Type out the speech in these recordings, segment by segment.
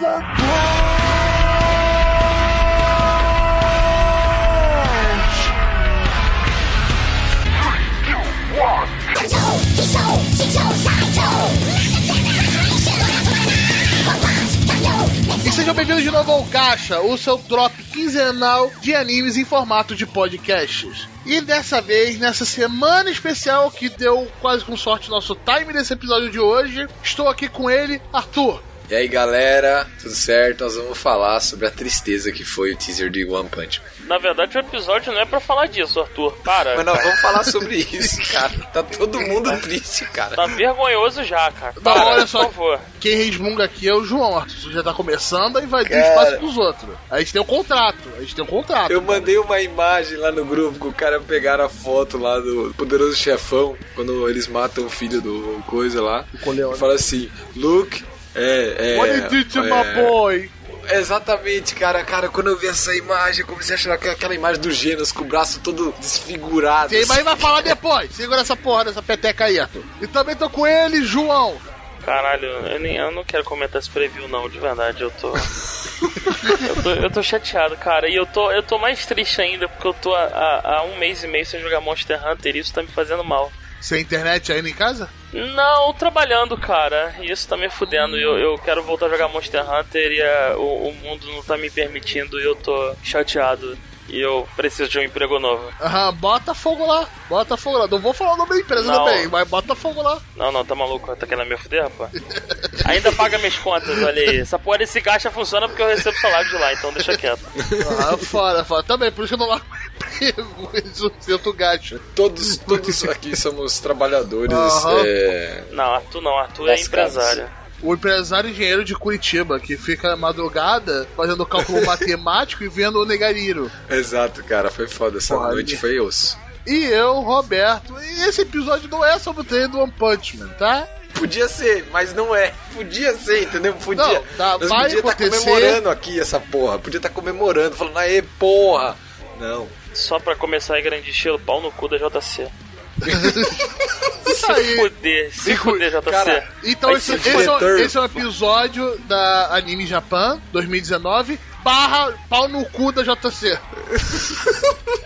E sejam bem-vindos de novo ao Caixa, o seu drop quinzenal de animes em formato de podcasts. E dessa vez, nessa semana especial que deu quase com sorte nosso time desse episódio de hoje, estou aqui com ele, Arthur. E aí galera, tudo certo? Nós vamos falar sobre a tristeza que foi o teaser de One Punch Man. Na verdade, o episódio não é pra falar disso, Arthur. Para. Mas nós vamos falar sobre isso, cara. Tá todo mundo triste, cara. Tá vergonhoso já, cara. Não, Para, olha só. por favor. Quem resmunga aqui é o João, Arthur. Já tá começando a invadir o Cara. espaço dos outros. A gente tem um contrato, a gente tem um contrato. Eu mandei uma imagem lá no grupo que o cara pegaram a foto lá do poderoso chefão, quando eles matam o filho do coisa lá. Coleone. E fala assim, Luke, é, é... What you did to é, my boy? Exatamente, cara. Cara, quando eu vi essa imagem, eu comecei a achar aquela- aquela imagem do Genos com o braço todo desfigurado. Vai assim. vai falar depois. Segura essa porra dessa peteca aí, Arthur. E também tô com ele, João. Caralho, eu, nem, eu não quero comentar esse preview, não, de verdade. Eu tô. eu, tô eu tô chateado, cara. E eu tô, eu tô mais triste ainda porque eu tô há um mês e meio sem jogar Monster Hunter e isso tá me fazendo mal. Sem internet ainda em casa? Não, trabalhando, cara. Isso tá me fudendo. Eu, eu quero voltar a jogar Monster Hunter e a- o, o mundo não tá me permitindo e eu tô chateado. E eu preciso de um emprego novo. Aham, bota fogo lá. Bota fogo lá. Não vou falar o nome da empresa Não. também, mas bota fogo lá. Não, não, tá maluco? Tá querendo me fuder, rapaz? Ainda paga minhas contas, olha aí. Essa porra desse caixa funciona porque eu recebo salário de lá, então deixa quieto. Ah, fora, fora. Também, por isso que eu não largo Isso sinto gacha. Todos, todos aqui somos trabalhadores. Aham. é, Não, Arthur não, Arthur é empresário. O empresário engenheiro de Curitiba, que fica madrugada fazendo cálculo matemático e vendo o Negariro. Exato, cara. Foi foda. Essa Porra, noite ali. foi osso. E eu, Roberto. E esse episódio não é sobre o treino do One Punch Man, tá? Podia ser, mas não é. Podia ser, entendeu? Podia. Não, tá, Nós vai podia estar acontecer. comemorando aqui essa porra. Podia estar comemorando, falando, aê, porra. Não. Só pra começar em grande estilo, pau no cu da JC. Isso Se aí. fuder, se fuder, JC. cara, Então esse, se esse, é, um- esse é um episódio da Anime Japan 2019 barra pau no cu da JC.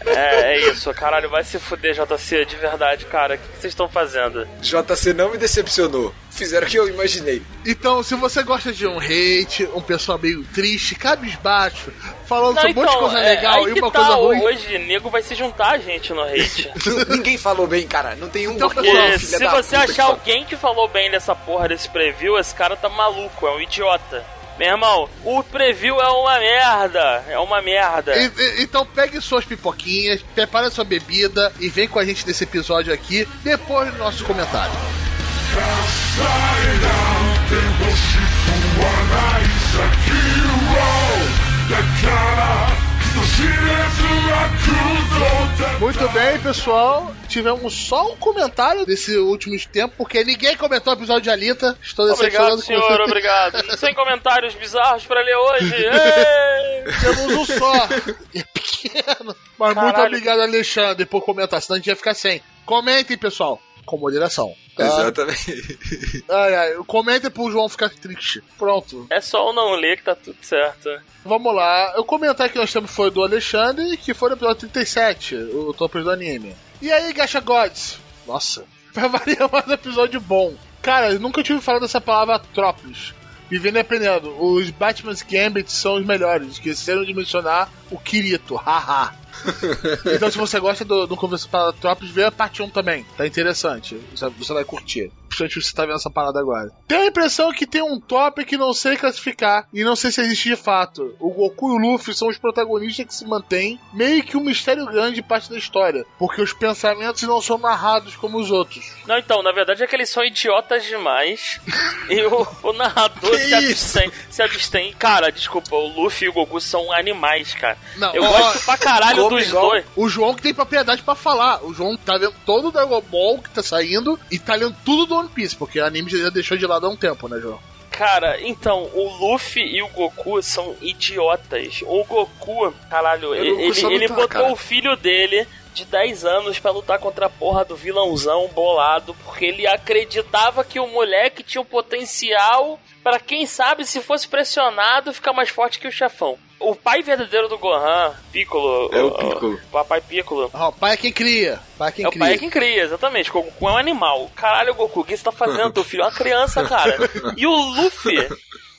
É, é isso, caralho, vai se fuder, JC, de verdade, cara. O que que vocês estão fazendo? JC não me decepcionou. Fizeram o que eu imaginei. Então, se você gosta de um hate, um pessoal meio triste, cabisbaixo, falando Não, sobre um monte de coisa é, legal aí e que uma tá, coisa ruim. hoje nego vai se juntar a gente no hate. Ninguém falou bem, cara. Não tem um Então, pessoal, se da você puta, que achar fala. alguém que falou bem dessa porra desse preview, esse cara tá maluco, é um idiota. Meu irmão, o preview é uma merda. É uma merda. E- e- então pegue suas pipoquinhas, prepare sua bebida e vem com a gente nesse episódio aqui, depois do nosso comentário. Muito bem, pessoal. Tivemos só um comentário desse últimos tempos, porque ninguém comentou o episódio de Alita. Estou Obrigado, com senhor, você. obrigado. Sem comentários bizarros pra ler hoje. Ei! Temos um só. É pequeno. Mas muito Caralho. obrigado, Alexandre, por comentar, senão a gente ia ficar sem. Comentem, pessoal. Com moderação. Tá? Exatamente. Ai, ai. Comentem pro João ficar triste. Pronto. É só o não ler que tá tudo certo. Vamos lá. O comentário que nós temos foi do Alexandre, que foi no episódio 37, o top do anime. E aí, Gacha Gods? Nossa, vai variar mais um episódio bom. Cara, eu nunca tive falado dessa palavra Trópolis. Vivendo e aprendendo. Os Batman's Gambit são os melhores. Esqueceram de mencionar o Kirito. Haha. Então, se você gosta do, do Conversa para Trópolis, vê a parte 1 também. Tá interessante. Você vai curtir. Principalmente você tá vendo essa parada agora. Tenho a impressão que tem um top que não sei classificar e não sei se existe de fato. O Goku e o Luffy são os protagonistas que se mantêm meio que um mistério grande parte da história. Porque os pensamentos não são narrados como os outros. Não, então, na verdade é que eles são idiotas demais. e o, o narrador se abstém, se abstém. Cara, desculpa, o Luffy e o Goku são animais, cara. Não, Eu ó, gosto pra caralho dos igual- dois. O João que tem propriedade pra falar. O João tá vendo todo o Dragon Ball que tá saindo e tá lendo tudo do One Piece, porque o anime já deixou de lado há um tempo, né, João? Cara, então, o Luffy e o Goku são idiotas. O Goku, caralho, ele, não ele, ele botou cara. o filho dele de 10 anos pra lutar contra a porra do vilãozão bolado, porque ele acreditava que o moleque tinha o potencial Pra quem sabe, se fosse pressionado, ficar mais forte que o chefão. O pai verdadeiro do Gohan, Piccolo. É o Piccolo. O papai Piccolo. Ah, o pai é quem cria. O pai é quem É o cria. pai é quem cria, exatamente. O Goku é um animal. Caralho, Goku, o que você tá fazendo? Teu filho é uma criança, cara. E o Luffy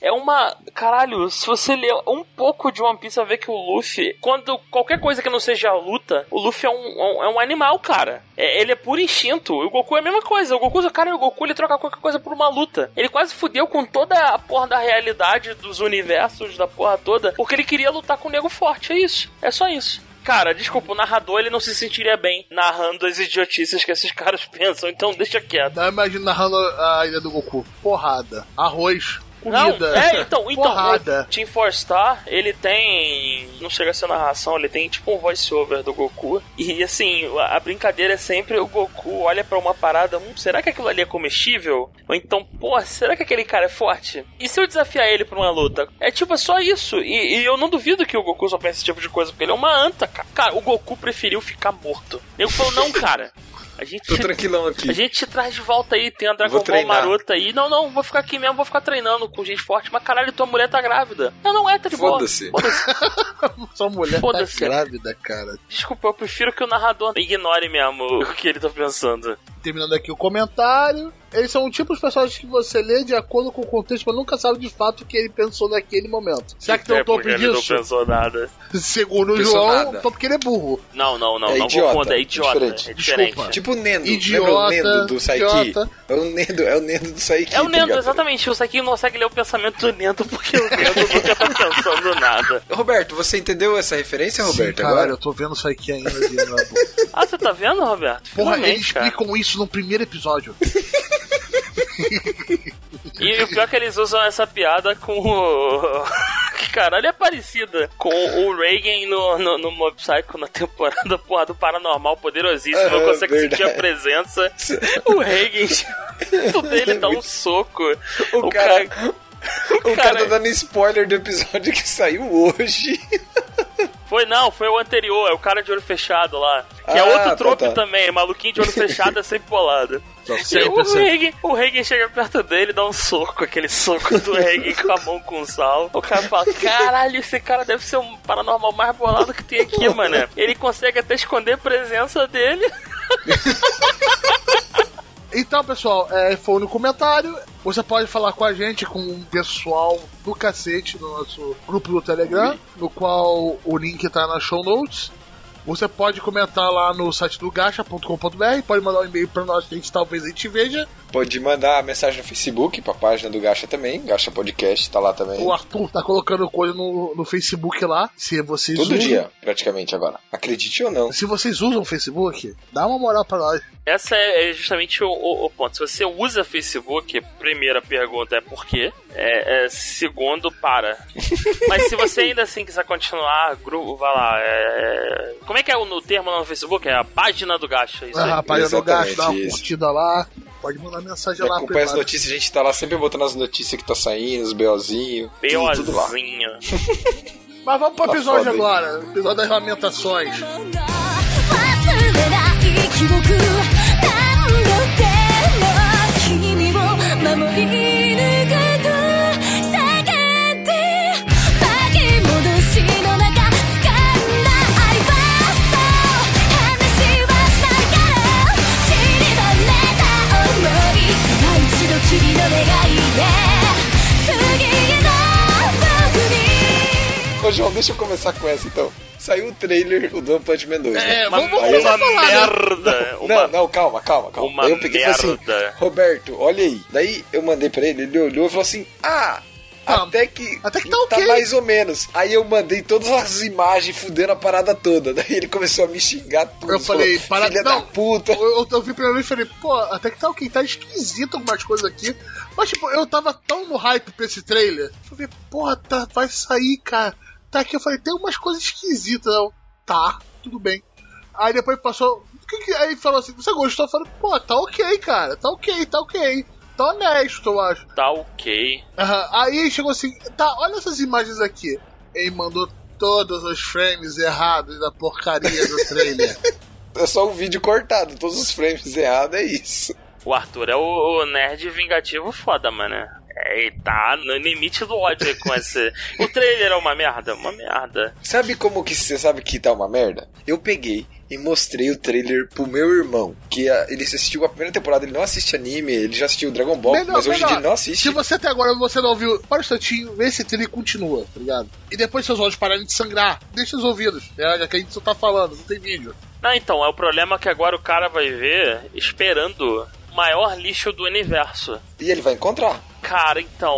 é uma. Caralho, se você ler um pouco de One Piece, você vai ver que o Luffy, quando qualquer coisa que não seja a luta, o Luffy é um, é um animal, cara. É- ele é puro instinto. O Goku é a mesma coisa. O Goku, cara, o Goku ele troca qualquer coisa por uma luta. Ele quase fudeu com toda a porra da realidade dos universos, da porra toda, porque ele queria lutar com o nego forte. É isso. É só isso. Cara, desculpa, o narrador ele não se sentiria bem narrando as idiotices que esses caras pensam, então deixa quieto. Imagina narrando a ilha do Goku. Porrada. Arroz. Não, Comida. é, então, então, Porrada. o Team Four Star, ele tem, não chega a ser narração, ele tem tipo um voice-over do Goku, e assim, a brincadeira é sempre o Goku olha pra uma parada, hum, será que aquilo ali é comestível? Ou então, pô, será que aquele cara é forte? E se eu desafiar ele pra uma luta? É tipo, é só isso, e, e eu não duvido que o Goku só pense esse tipo de coisa, porque ele é uma anta, cara. Cara, o Goku preferiu ficar morto. Ele falou, não, cara, a gente... Tô tranquilão aqui. A gente te traz de volta aí, tem a Dragon Vou Ball treinar. Maroto aí. Não, não, vou ficar aqui mesmo, vou ficar treinando com gente forte. Mas caralho, tua mulher tá grávida. Não, não é, tá de boa. Foda-se. Foda-se. Sua mulher tá Foda-se. grávida, cara. Desculpa, eu prefiro que o narrador ignore mesmo o que ele tá pensando. Terminando aqui o comentário. Eles são o tipo de personagens que você lê de acordo com o contexto, mas nunca sabe de fato o que ele pensou naquele momento. Será que tem é um topo porque ele não disso? pensou nada. Segundo o João, nada. só porque ele é burro. Não, não, não, É não idiota, confunda, é é idiota. diferente. É diferente. Desculpa. Tipo o Nendo. Idiota, Lembra o Nendo do Saiki? É o Nendo, é o Nendo do Saiki. É o Nendo, exatamente. O Saiki não consegue ler o pensamento do Nendo porque o Nendo nunca tá pensando nada. Roberto, você entendeu essa referência, Roberto? Sim, agora? eu tô vendo isso aqui ainda. de novo. Ah, você tá vendo, Roberto? Porra, Finalmente, eles cara. explicam isso no primeiro episódio. E o pior é que eles usam essa piada com o. Que caralho é parecida com o Reagan no, no, no Mob Psycho na temporada porra, do Paranormal Poderosíssimo. Não Ah, consegue sentir a verdade. presença. O Reagan, tudo dele dá um soco. O cara- O cara cara- tá dando spoiler do episódio que saiu hoje. Foi não, foi o anterior, é o cara de olho fechado lá. Que é Ah, outro tá, trope tá. também, maluquinho de olho fechado é sempre bolado. Sempre, o, sempre. Reagan, o Reagan chega perto dele e dá um soco, aquele soco do Reagan com a mão com sal. O cara fala: Caralho, esse cara deve ser um paranormal mais bolado que tem aqui, mano. Ele consegue até esconder a presença dele. Então, pessoal, é, foi no comentário. Você pode falar com a gente, com o pessoal do cacete no nosso grupo do Telegram, no qual o link tá na show notes. Você pode comentar lá no site do gacha.com.br, pode mandar um e-mail pra nós que a gente talvez a gente veja. Pode mandar mensagem no Facebook, pra página do Gacha também. Gacha Podcast tá lá também. O Arthur tá colocando coisa no, no Facebook lá. Se vocês Todo usam, dia, praticamente agora. Acredite ou não. Se vocês usam o Facebook, dá uma moral pra nós. Essa é justamente o, o- o ponto. Se você usa Facebook, primeira pergunta é por quê? É, é, segundo, para. Mas se você ainda assim quiser continuar, grupo, vai lá. é- como é que é o termo lá no Facebook? É a página do Gacha. É isso ah, a página é do Gacha, dá uma isso. curtida lá. Pode mandar mensagem é, lá. Acompanha as notícias, a gente tá lá sempre botando as notícias que tá saindo, os BOzinhos. BOzinho. Mas vamos pro tá episódio tá agora, episódio das lamentações. Música Ô João, deixa eu começar com essa então. Saiu o trailer, o do One Punch Man 2. né? É, Uma, vamos, vamos, Aí uma falar, né? merda. Uma... Não, não, calma, calma, calma. Uma Aí eu peguei e falei merda. assim, Roberto, olha aí. Daí eu mandei pra ele, ele olhou e falou assim, ah, Ah, até que, até que tá ok. mais ou menos. Aí eu mandei todas as imagens fudendo a parada toda. Daí ele começou a me xingar tudo. Eu falei, falou, para- filha não. da puta. Eu, eu, eu vi primeiro e falei, pô, até que tá ok, tá esquisito algumas coisas aqui. Mas, tipo, eu tava tão no hype pra esse trailer. Eu falei, porra, tá, vai sair, cara. Tá aqui, eu falei, tem umas coisas esquisitas. Eu, tá, tudo bem. Aí depois passou. o que que- aí falou assim, você gostou? Eu falei, pô, tá ok, cara, tá ok, tá ok. Tá honesto, eu acho. Tá ok. Aham, Aí chegou assim, tá, olha essas imagens aqui. Ele mandou todos os frames errados da porcaria do trailer. É só um vídeo cortado, todos os frames errados, é isso. O Arthur é o, o nerd vingativo foda, mano. É, ele tá no limite do ódio com esse. O trailer é uma merda, uma merda. Sabe como que você sabe que tá uma merda? Eu peguei e mostrei o trailer pro meu irmão, que ah, ele assistiu a primeira temporada, ele não assiste anime, ele já assistiu Dragon Ball, Melhor, mas hoje em melhor. dia ele não assiste. Se você até agora você não ouviu, para um instantinho, vê esse trailer e continua, tá ligado? E depois seus olhos pararem de sangrar, deixa os ouvidos, né? já que a gente só tá falando, não tem vídeo. Não, então, é o problema que agora o cara vai ver esperando o maior lixo do universo. E ele vai encontrar. Cara, então,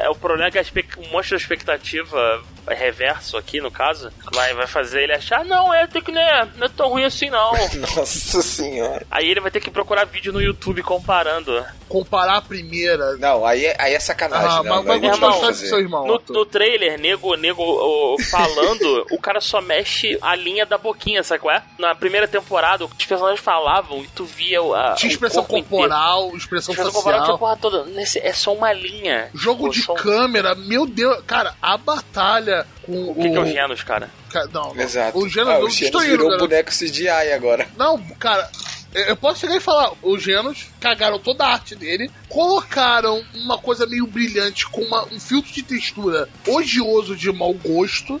é o problema é que a um monte de expectativa reverso aqui, no caso, vai, vai fazer ele achar, não, é, tem que não é, não é tão ruim assim não. Nossa senhora. Aí ele vai ter que procurar vídeo no YouTube comparando. Comparar a primeira. Não, aí é, aí é sacanagem, Ah, não. mas vai pode de fazer. seu irmão. No, no trailer, nego, nego falando, o cara só mexe a linha da boquinha, sabe qual é? Na primeira temporada, os personagens falavam e tu via a, Tinha o expressão corpo inteiro. corporal, expressão Expressão corporal tinha porra toda. Nesse, é só uma linha. Jogo de só- câmera, meu Deus, cara, a batalha com O que, que é o Genos, cara? Ca- Não, não. Exato. O Genos ah, não o Genos virou cara. boneco CGI agora. Não, cara, eu eu posso chegar e falar, os Genos cagaram toda a arte dele, colocaram uma coisa meio brilhante com uma- um filtro de textura odioso de mau gosto.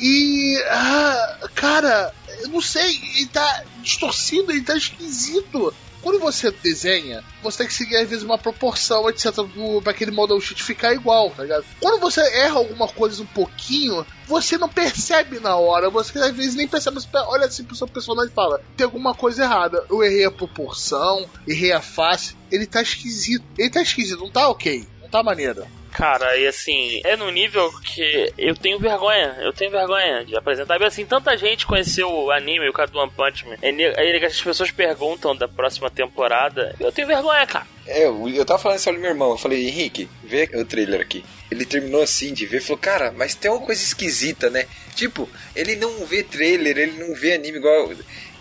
E. ah, cara, eu não sei, ele tá distorcido, ele tá esquisito. Quando você desenha, você tem que seguir às vezes uma proporção, etc. do- Pra aquele model sheet ficar igual, tá ligado? Quando você erra alguma coisa um pouquinho, você não percebe na hora. Você às vezes nem percebe, você olha assim pro seu personagem e fala: tem alguma coisa errada. Eu errei a proporção, errei a face. Ele tá esquisito. Ele tá esquisito, não tá ok. Não tá maneiro. Cara, e assim, é no nível que eu tenho vergonha, eu tenho vergonha de apresentar. E assim, tanta gente conheceu o anime, o cara do One Punch Man. Aí aí as pessoas perguntam da próxima temporada. Eu tenho vergonha, cara. É, eu, tava falando isso pro meu irmão. Eu falei, Henrique, vê o trailer aqui. Ele terminou assim de ver falou, cara, mas tem uma coisa esquisita, né? Tipo, ele não vê trailer, ele não vê anime igual.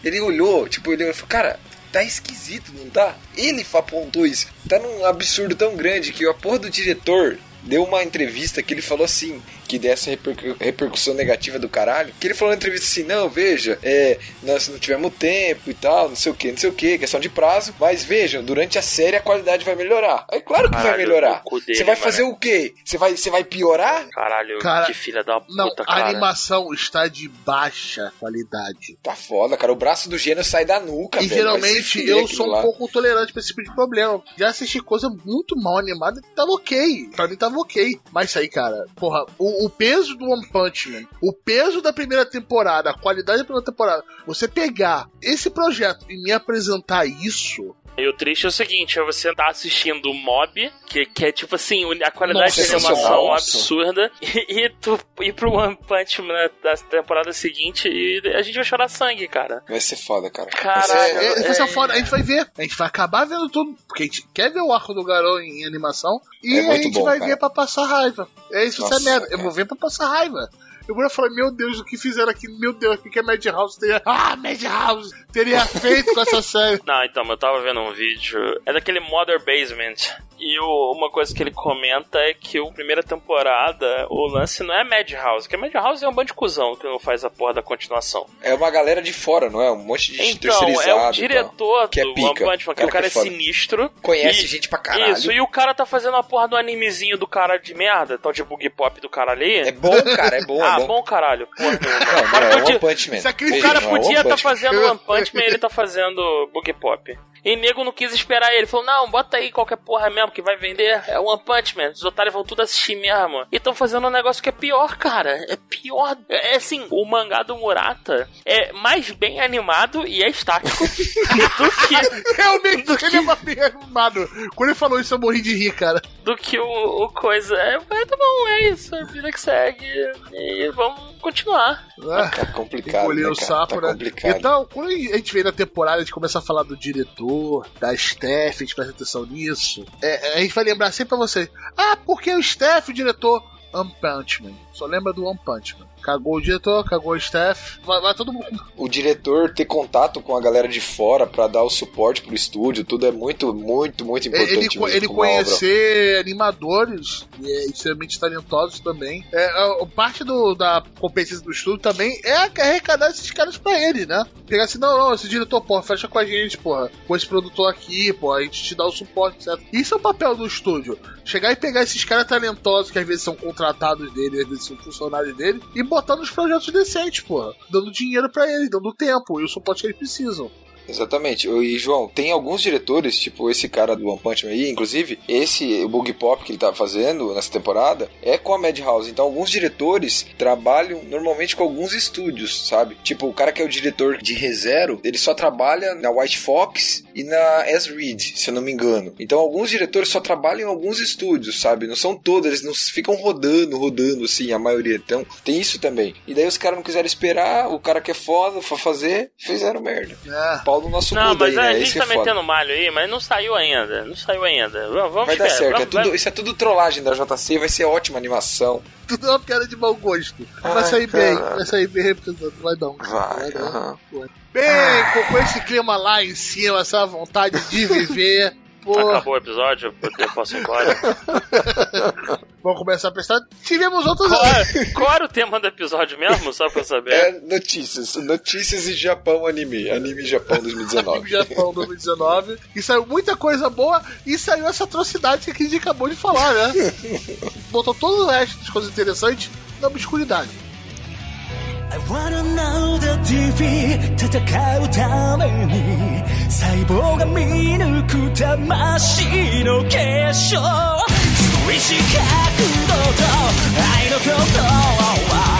Ele olhou, tipo, ele falou, cara, tá esquisito, não tá? Ele apontou isso. Tá num absurdo tão grande que a porra do diretor deu uma entrevista que ele falou assim, que dessa repercu- repercussão negativa do caralho, que ele falou na entrevista assim, não, veja, é, nós não tivemos tempo e tal, não sei o que, não sei o que, questão de prazo, mas vejam, durante a série a qualidade vai melhorar. É claro que vai Caralho, melhorar. o cu dele, Você vai mano. fazer o quê? Você vai, você vai piorar? Caralho, Cara, que filha da puta, Não, a cara. animação está de baixa qualidade. Tá foda, cara. O braço do gênio sai da nuca, E velho. Vai geralmente eu sou um lá. pouco tolerante pra esse tipo de problema. Já assisti coisa muito mal animada e tava ok. Pra mim tava ok. Mas isso aí, cara, porra, o, o peso do One Punch Man, o peso da primeira temporada, a qualidade da primeira temporada, você pegar esse projeto e me apresentar isso. E o triste é o seguinte, é você tá assistindo o Mob, que, que é tipo assim, a qualidade Nossa, de animação sensacional. absurda, e, e tu ir pro One Punch Man da temporada seguinte e a gente vai chorar sangue, cara. Vai ser foda, cara. Vai Caralho. ser- É, é- é foda, a gente vai ver. A gente vai acabar vendo tudo. Porque a gente quer ver o arco do Garou em animação. E É a gente bom, vai cara. ver pra passar raiva. É isso, isso é Nossa, merda. Eu vou ver pra passar raiva. Eu vou falar, meu Deus, o que fizeram aqui? Meu Deus, o que a Madhouse teria. Ah, Madhouse teria feito com essa série? Não, então, eu tava vendo um vídeo. É daquele Mother Basement. E o- uma coisa que ele comenta é que a primeira temporada, o lance não é Madhouse, que a Madhouse é um bando de cuzão que não faz a porra da continuação. É uma galera de fora, não é? Um monte de Então, é terceirizado. o e tal. diretor Que é do pica. One Punch Man, que Cara o cara que é, é foda. sinistro. Conhece E- gente pra caralho. Isso, e o cara tá fazendo a porra do animezinho do cara de merda, tal de bug pop do cara ali. É bom, cara, é bom, ah, é bom. bom caralho. Porra, Não, o não, cara é podia- One Punch Man. O cara não é podia estar Man. fazendo One Punch Man, ele tá fazendo Bug Pop. E nego não quis esperar ele. Falou, não, bota aí qualquer porra mesmo que vai vender. É One Punch Man. Os otários vão tudo assistir mesmo. E tão fazendo um negócio que é pior, cara. É pior. É é assim, o mangá do Murata é mais bem animado e é estático do que Realmente, ele é bem animado. Quando ele falou isso, eu morri de rir, cara. do que o, o coisa. É, mas tá bom, é isso, a vida que segue. E vamos continuar. Tá complicado, Engolir né, o sapo, tá né? complicado. Então, quando a gente vem na temporada, a gente começa a falar do diretor, da Steph, a gente presta atenção nisso. É, a gente vai lembrar sempre pra você: ah, porque o Steph, o diretor, One Punch Man. Só lembra do One Punch Man. Cagou o diretor, cagou o staff. Vai, vai todo mundo. O diretor ter contato com a galera de fora pra dar o suporte pro estúdio, tudo é muito, muito, muito importante. Ele, mesmo ele conhecer animadores e é extremamente talentosos também. É, a- parte do, da competência do estúdio também é arrecadar esses caras pra ele, né? Pegar assim, não, não, esse diretor, porra, fecha com a gente, porra. Com esse produtor aqui, porra, a gente te dá o suporte, etc. Isso é o papel do estúdio. Chegar e pegar esses caras talentosos que às vezes são contratados dele, às vezes são funcionários dele, e botar nos projetos decentes, porra. Dando dinheiro pra ele, dando tempo e o suporte que eles precisam. Exatamente. E, João, tem alguns diretores, tipo esse cara do One Punch Man aí, inclusive, esse, Bug Pop que ele tá fazendo nessa temporada, é com a Madhouse. Então, alguns diretores trabalham normalmente com alguns estúdios, sabe? Tipo, o cara que é o diretor de ReZero, ele só trabalha na White Fox e na S. Reed, se eu não me engano. Então, alguns diretores só trabalham em alguns estúdios, sabe? Não são todos, eles não ficam rodando, rodando, assim, a maioria. Então, tem isso também. E daí os caras não quiseram esperar, o cara que é foda, foi fazer, fizeram merda. É. Pau no nosso Não, mundo mas aí, a né? gente tá é foda. metendo malho aí, mas não saiu ainda. Não saiu ainda. Vamos, Vai dar esperar, certo, é vamos- tudo- vamos- isso é tudo trollagem da JC, vai ser ótima animação. Tudo é uma piada de mau gosto. Vai Ai, sair bem, cara. vai sair bem representando, vai dar um. Vai, dar um-. Bem, com, com esse clima lá em cima, essa vontade de viver. Pô, Acabou o episódio, eu posso ir embora. vamos começar a prestar. Tivemos outros. qual, é- qual era o tema do episódio mesmo, só pra eu saber? É notícias, notícias e Japão anime, anime Japão 2019. Japão 2019 e saiu muita coisa boa e saiu essa atrocidade que a gente acabou de falar, né? Botou todo o resto das coisas interessantes na obscuridade. I wanna know the TV 戦うために 細胞が見抜く魂の結晶。強い視覚度と愛の強度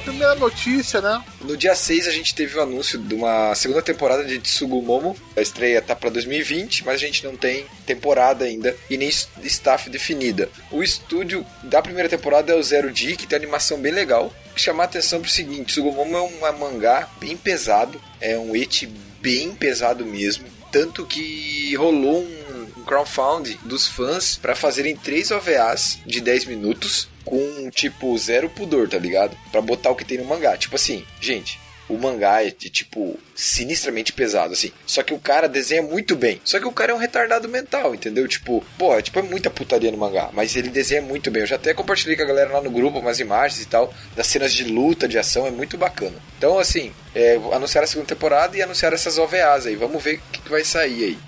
primeira notícia, né? No dia 6 a gente teve o anúncio de uma segunda temporada de Tsugumomo. A estreia tá pra 2020, mas a gente não tem temporada ainda e nem staff definida. O estúdio da primeira temporada é o Zero D, que tem animação bem legal. Chamar a atenção pro seguinte, Tsugumomo é um mangá bem pesado, é um eti bem pesado mesmo. Tanto que rolou um, crowdfunding dos fãs pra fazerem três OVAs de 10 minutos com, tipo, zero pudor, tá ligado? Pra botar o que tem no mangá. Tipo assim, gente, o mangá é, tipo, sinistramente pesado, assim. Só que o cara desenha muito bem. Só que o cara é um retardado mental, entendeu? Tipo, pô, é, tipo, é muita putaria no mangá. Mas ele desenha muito bem. Eu já até compartilhei com a galera lá no grupo umas imagens e tal, das cenas de luta, de ação, é muito bacana. Então, assim, é, anunciaram a segunda temporada e anunciaram essas OVAs aí. Vamos ver o que, que vai sair aí.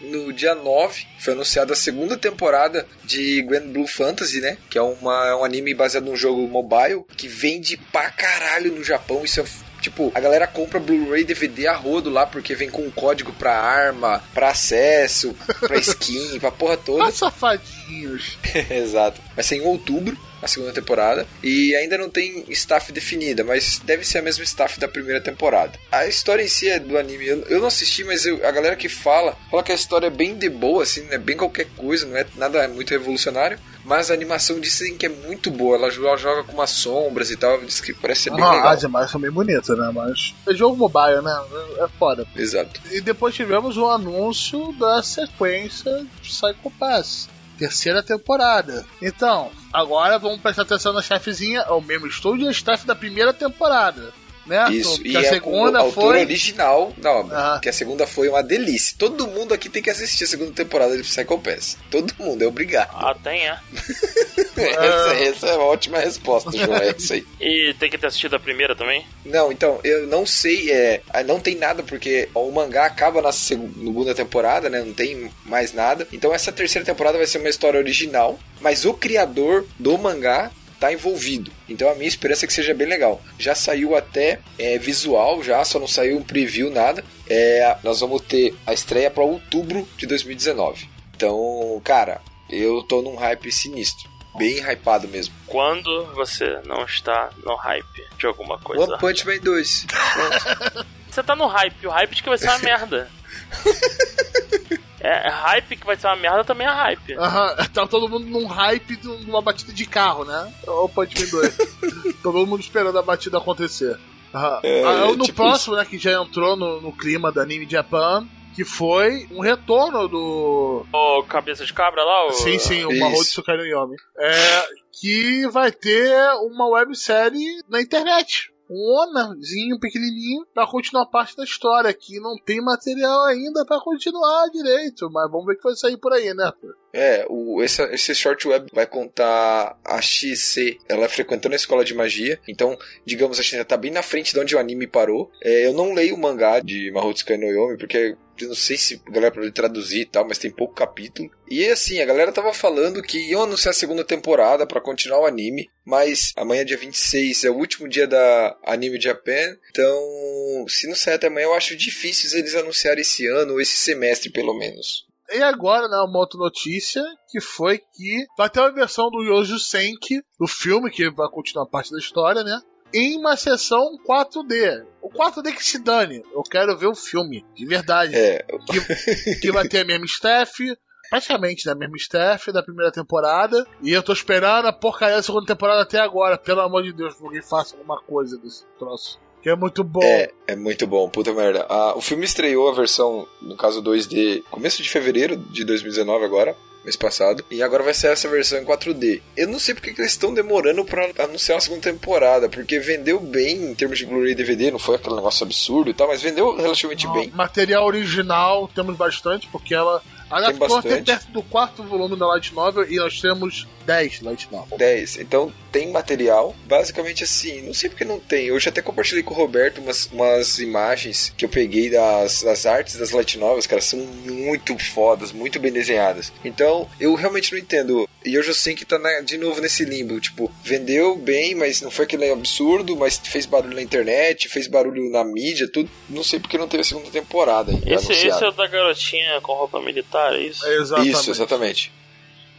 No dia 9 foi anunciada a segunda temporada de Grand Blue Fantasy, né? Que é, uma, é um anime baseado num jogo mobile que vende pra caralho no Japão. Isso é. Tipo, a galera compra Blu-ray DVD a rodo lá porque vem com um código pra arma, pra acesso, pra skin, pra porra toda. Ah, safadinhos. Exato. Vai ser em outubro a segunda temporada e ainda não tem staff definida, mas deve ser a mesma staff da primeira temporada. A história em si é do anime, eu, eu não assisti, mas eu- a galera que fala, fala que a história é bem de boa, assim, é bem qualquer coisa, não é nada muito revolucionário, mas a animação dizem que é muito boa, ela joga, joga com umas sombras e tal, diz que parece ser bem Ah, legal. as imagens são bem bonitas, né? Mas é jogo mobile, né? É foda. Exato. E depois tivemos o anúncio da sequência de Psycho Pass. Terceira temporada. Então, agora vamos prestar atenção na chefezinha, é o mesmo estúdio e a staff da primeira temporada. Né? Isso, Porque e a é segunda o autor foi. original da obra. Ah. Que a segunda foi uma delícia. Todo mundo aqui tem que assistir a segunda temporada de Psycho Pass. Todo mundo, é obrigado. Ah, tem, é. essa, essa é uma ótima resposta, João. É isso aí. E tem que ter assistido a primeira também? Não, então, eu não sei, é, ah, não tem nada, porque o mangá acaba na segu- segunda temporada, né? Não tem mais nada. Então essa terceira temporada vai ser uma história original, mas o criador do mangá tá envolvido. Então a minha esperança é que seja bem legal. Já saiu até é, visual, já, só não saiu um preview, nada. É, nós vamos ter a estreia para outubro de 2019. Então, cara, eu tô num hype sinistro. Bem hypado mesmo. Quando você não está no hype de alguma coisa. One Punch Man 2. Pronto. Você tá no hype, o hype de que vai ser uma merda. É, hype que vai ser uma merda também é hype. Aham, tá todo mundo num hype de uma batida de carro, né? Ou Punch Man 2. todo mundo esperando a batida acontecer. Aham. É, Ah, no tipo próximo, né, que já entrou no, no clima da Anime Japan, que foi um retorno do. O cabeça de cabra lá, o... Sim, sim, o Isso. Mahou de Yomi. É, que vai ter uma websérie na internet. Um onazinho pequenininho pra continuar parte da história, que não tem material ainda pra continuar direito, mas vamos ver o que vai sair por aí, né? É, o, esse, esse short web vai contar a XC, ela frequentando a escola de magia, então, digamos, a gente tá bem na frente de onde o anime parou. É, eu não leio o mangá de Mahotsukai no Yomi, porque não sei se a galera pode traduzir e tal, mas tem pouco capítulo. E assim, a galera tava falando que iam anunciar a segunda temporada pra continuar o anime, mas amanhã, dia 26, é o último dia da Anime Japan, então, se não sair até amanhã, eu acho difícil eles anunciarem esse ano, ou esse semestre pelo menos. E agora, né, uma outra notícia, que foi que vai ter uma versão do Yojo Senki, do filme, que vai continuar parte da história, né? Em uma sessão 4D. O 4D que se dane. Eu quero ver o filme, de verdade. É, Que, que vai ter a mesma staff, praticamente né, a mesma staff da primeira temporada. E eu tô esperando a porcaria da segunda temporada até agora. Pelo amor de Deus, que alguém faça alguma coisa desse troço. Que é muito bom. É, é muito bom, puta merda. Ah, o filme estreou a versão, no caso 2D, começo de fevereiro de 2019 agora, mês passado, e agora vai ser essa versão em 4D. Eu não sei porque que eles estão demorando pra anunciar a segunda temporada, porque vendeu bem em termos de Blu-ray e DVD, não foi aquele negócio absurdo e tal, mas vendeu relativamente Não, bem. Material original temos bastante, porque ela adaptou até bastante. perto do quarto volume da Light Novel e nós temos 10 Light Novel. 10. Então tem material. Basicamente assim, não sei porque não tem. Eu já até compartilhei com o Roberto umas, umas imagens que eu peguei das, das artes das light novels, cara, são muito fodas, muito bem desenhadas. Então, eu realmente não entendo. E eu já sei que tá na- de novo nesse limbo. Tipo, vendeu bem, mas não foi aquele absurdo, mas fez barulho na internet, fez barulho na mídia, tudo. Não sei porque não teve a segunda temporada Esse, esse é o da garotinha com roupa militar, é isso? Exatamente. Isso, exatamente.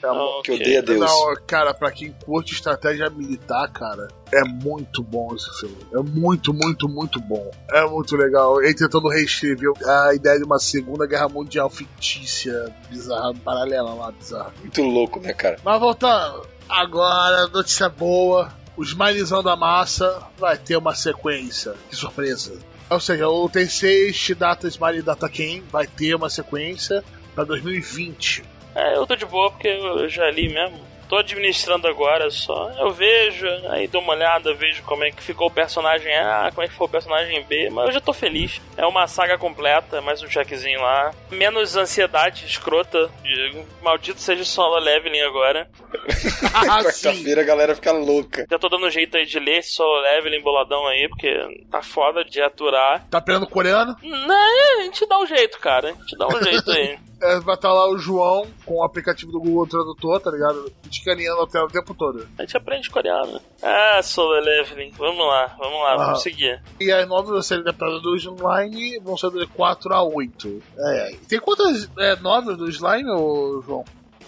É uma- Que odeia Deus. Não, cara, pra quem curte estratégia militar, cara, é muito bom esse filme. É muito, muito, muito bom. É muito legal. Ele tentando reescrever a ideia de uma Segunda Guerra Mundial fictícia, bizarra, paralela lá, bizarra. Muito louco, né, cara? Mas voltando, agora, notícia boa. O Smilezão da Massa vai ter uma sequência. Que surpresa. Ou seja, o Tensei Shidata Smiley Data Ken vai ter uma sequência pra 2020. É, eu tô de boa porque eu já li mesmo. Tô administrando agora só. Eu vejo, aí dou uma olhada, vejo como é que ficou o personagem A, como é que ficou o personagem B, mas eu já tô feliz. É uma saga completa, mais um checkzinho lá. Menos ansiedade escrota. de- Maldito seja o solo leveling agora. Ah. Quarta-feira a galera fica louca. Já tô dando jeito aí de ler esse solo leveling boladão aí, porque tá foda de aturar. Tá aprendendo coreano? Né, a gente dá um jeito, cara. A gente dá um jeito aí. É, vai estar lá o João com o aplicativo do Google Tradutor, tá ligado? Escaneando a tela o tempo todo. A gente aprende coreano. Ah, solo leveling. Vamos lá, vamos lá, Ah. vamos seguir. E as novas séries adaptadas do Slime vão ser de 4 a 8. É, tem quantas é, novas do Slime, ô, João?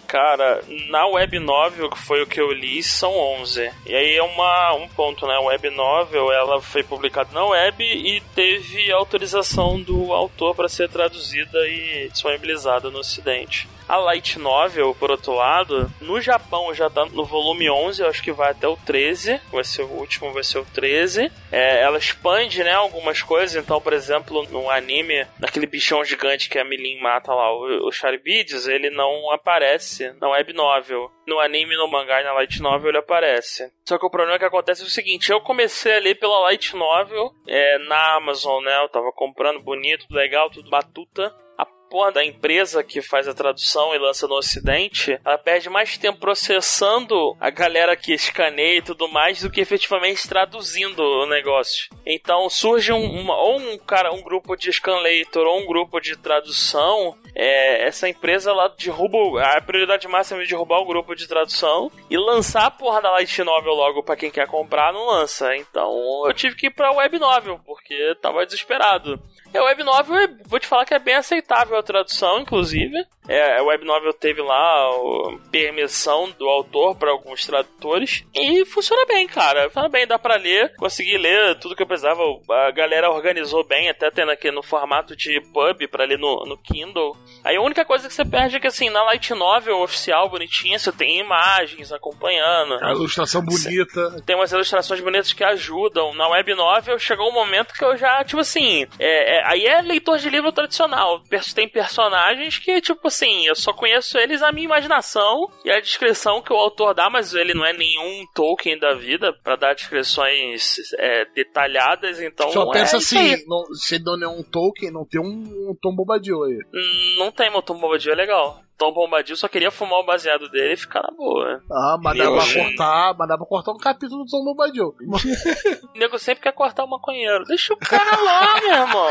Cara, na web novel, que foi o que eu li, são 11. E aí é uma, um ponto, né? A web novel, ela foi publicada na web e teve autorização do autor para ser traduzida e disponibilizada no ocidente. A light novel, por outro lado, no Japão já tá no volume 11, eu acho que vai até o 13, vai ser o último, vai ser o 13. É, ela expande, né, algumas coisas, então, por exemplo, no anime, naquele bichão gigante que a Milin mata lá, o, o Charibides, ele não aparece na web novel. No anime, no mangá e na light novel ele aparece. Só que o problema que acontece é o seguinte, eu comecei a ler pela light novel é, na Amazon, né, eu tava comprando bonito, legal, tudo batuta. A porra da empresa que faz a tradução e lança no ocidente, ela perde mais tempo processando a galera que escaneia e tudo mais do que efetivamente traduzindo o negócio. Então surge um, uma- ou um cara, um grupo de scanlator ou um grupo de tradução, é, essa empresa lá derruba, a prioridade máxima é derrubar o grupo de tradução e lançar a porra da light novel logo pra quem quer comprar, não lança. Então eu tive que ir pra web novel, porque tava desesperado. E a web novel, vou te falar que é bem aceitável a tradução, inclusive. É, a web novel teve lá o, permissão do autor para alguns tradutores e funciona bem, cara. Funciona bem, dá pra ler. Consegui ler tudo que eu precisava. A galera organizou bem, até tendo aqui no formato de pub pra ler no, no Kindle. Aí a única coisa que você perde é que assim, na Light Novel oficial, bonitinha, você tem imagens acompanhando. A ilustração bonita. Tem umas ilustrações bonitas que ajudam. Na web novel chegou um momento que eu já, tipo assim, é, é- aí é leitor de livro tradicional. Tem personagens que, tipo assim, eu só conheço eles na minha imaginação e a descrição que o autor dá, mas ele não é nenhum Tolkien da vida pra dar descrições é, detalhadas, então. Só pensa é assim, não, se não é um Tolkien, não tem um, um Tom Bombadil aí. Hum, Não tem, meu Tom Bombadil é legal. Tom Bombadil só queria fumar o baseado dele e ficar na boa. Ah, mas dá pra cortar, mas dá pra cortar um capítulo do Tom Bombadil. O nego sempre quer cortar o maconheiro. Deixa o cara lá, meu irmão.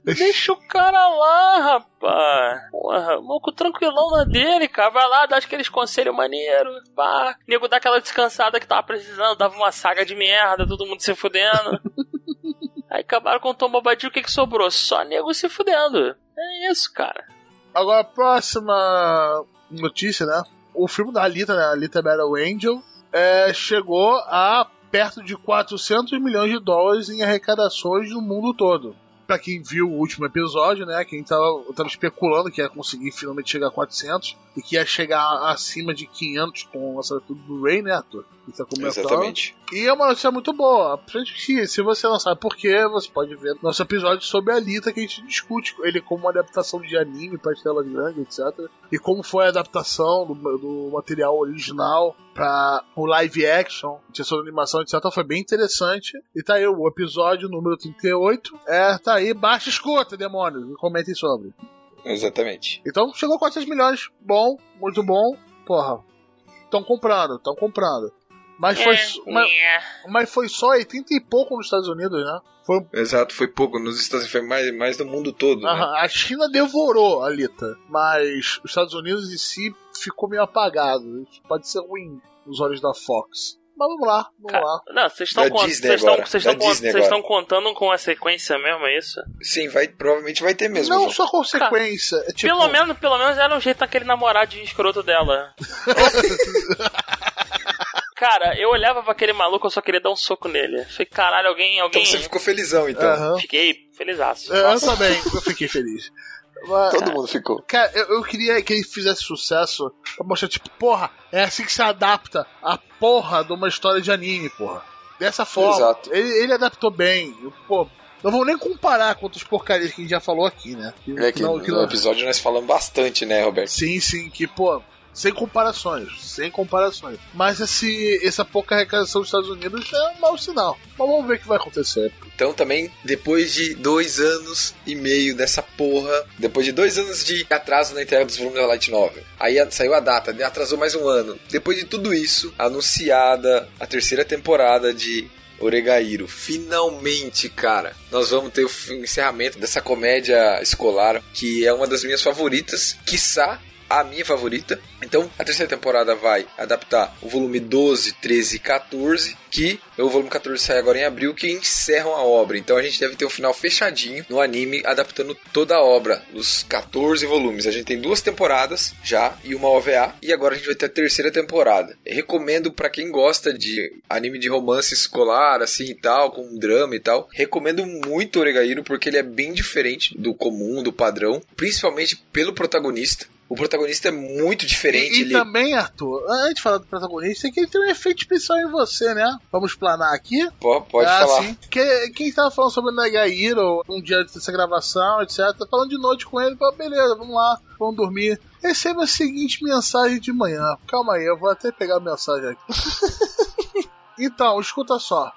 Deixa o cara lá, rapaz. Porra, maluco tranquilão na dele, cara. Vai lá, dá aqueles conselhos maneiros. Pá. O nego dá aquela descansada que tava precisando, dava uma saga de merda, todo mundo se fudendo. Aí acabaram com o Tom Bobadil, o que que sobrou? Só nego se fudendo. É isso, cara. Agora, a próxima notícia, né? O filme da Alita, né? Alita Battle Angel, é, chegou a perto de 400 milhões de dólares em arrecadações no mundo todo. Pra quem viu o último episódio, né? Quem tava, tava especulando que ia conseguir finalmente chegar a 400 e que ia chegar acima de 500 com o lançamento do Blu-ray, né, Arthur? Que tá comentando. Exatamente. E é uma notícia muito boa. Principalmente que, se você não sabe porquê, você pode ver nosso episódio sobre a Alita que a gente discute ele como uma adaptação de anime para telas grandes, etc. E como foi a adaptação do, do material original para o live action, de animação, etc. Foi bem interessante. E tá aí o episódio número 38. É, tá aí. Baixa escuta, demônios. E comentem sobre. Exatamente. Então chegou a 400 milhões. Bom, muito bom. Porra. Estão comprando, estão comprando. Mas foi, mas, É. mas foi só 80 e pouco nos Estados Unidos, né? Foi, Exato, foi pouco. Nos Estados Unidos foi mais, mais no mundo todo. né? A China devorou a Alita, mas os Estados Unidos em si ficou meio apagado. Isso pode ser ruim nos olhos da Fox. Mas vamos lá, vamos Cara, lá. Não, vocês estão Da con- Disney vocês estão- agora, vocês da estão con- Disney vocês agora. estão contando com a sequência mesmo, é isso? Sim, vai, provavelmente vai ter mesmo. Não João. só consequência. é tipo, Pelo menos, pelo menos era um jeito daquele namoradinho escroto dela. Cara, eu olhava pra aquele maluco, eu só queria dar um soco nele. Falei, caralho, alguém, alguém. Então você ficou felizão, então. aham. Fiquei felizaço. É, eu também, eu fiquei feliz. Mas, Todo mundo ficou. Cara, eu, eu queria que ele fizesse sucesso pra mostrar, tipo, porra, é assim que se adapta a porra de uma história de anime, porra. Dessa forma. Exato. Ele, ele adaptou bem. Eu, Pô, não vou nem comparar com outras porcarias que a gente já falou aqui, né? É que não- no não- episódio nós falamos bastante, né, Roberto? Sim, sim, que, pô, sem comparações, sem comparações. Mas esse, essa pouca arrecadação dos Estados Unidos é um mau sinal. Mas vamos ver o que vai acontecer. Então também, depois de dois anos e meio dessa porra, depois de dois anos de atraso na entrega dos volumes da Light Novel, aí saiu a data, né? atrasou mais um ano. Depois de tudo isso, anunciada a terceira temporada de Oregairo. Finalmente, cara, nós vamos ter o encerramento dessa comédia escolar, que é uma das minhas favoritas, quiçá a minha favorita. Então, a terceira temporada vai adaptar o volume 12, 13 e 14, que o volume 14 sai agora em abril, que encerram a obra. Então, a gente deve ter um final fechadinho no anime, adaptando toda a obra, os 14 volumes. A gente tem duas temporadas já e uma OVA, e agora a gente vai ter a terceira temporada. Eu recomendo para quem gosta de anime de romance escolar, assim e tal, com drama e tal. Recomendo muito Oregairo, porque ele é bem diferente do comum, do padrão, principalmente pelo protagonista. O protagonista é muito diferente. E, e ele... também, Arthur, antes de falar do protagonista, é que ele tem um efeito especial em você, né? Vamos planar aqui. Po- Pode ah, falar. Que, quem estava falando sobre o Negairo, um dia antes dessa gravação, etc., tá falando de noite com ele, falou, beleza, vamos lá, vamos dormir. Receba a seguinte mensagem de manhã. Calma aí, eu vou até pegar a mensagem aqui. então, escuta só.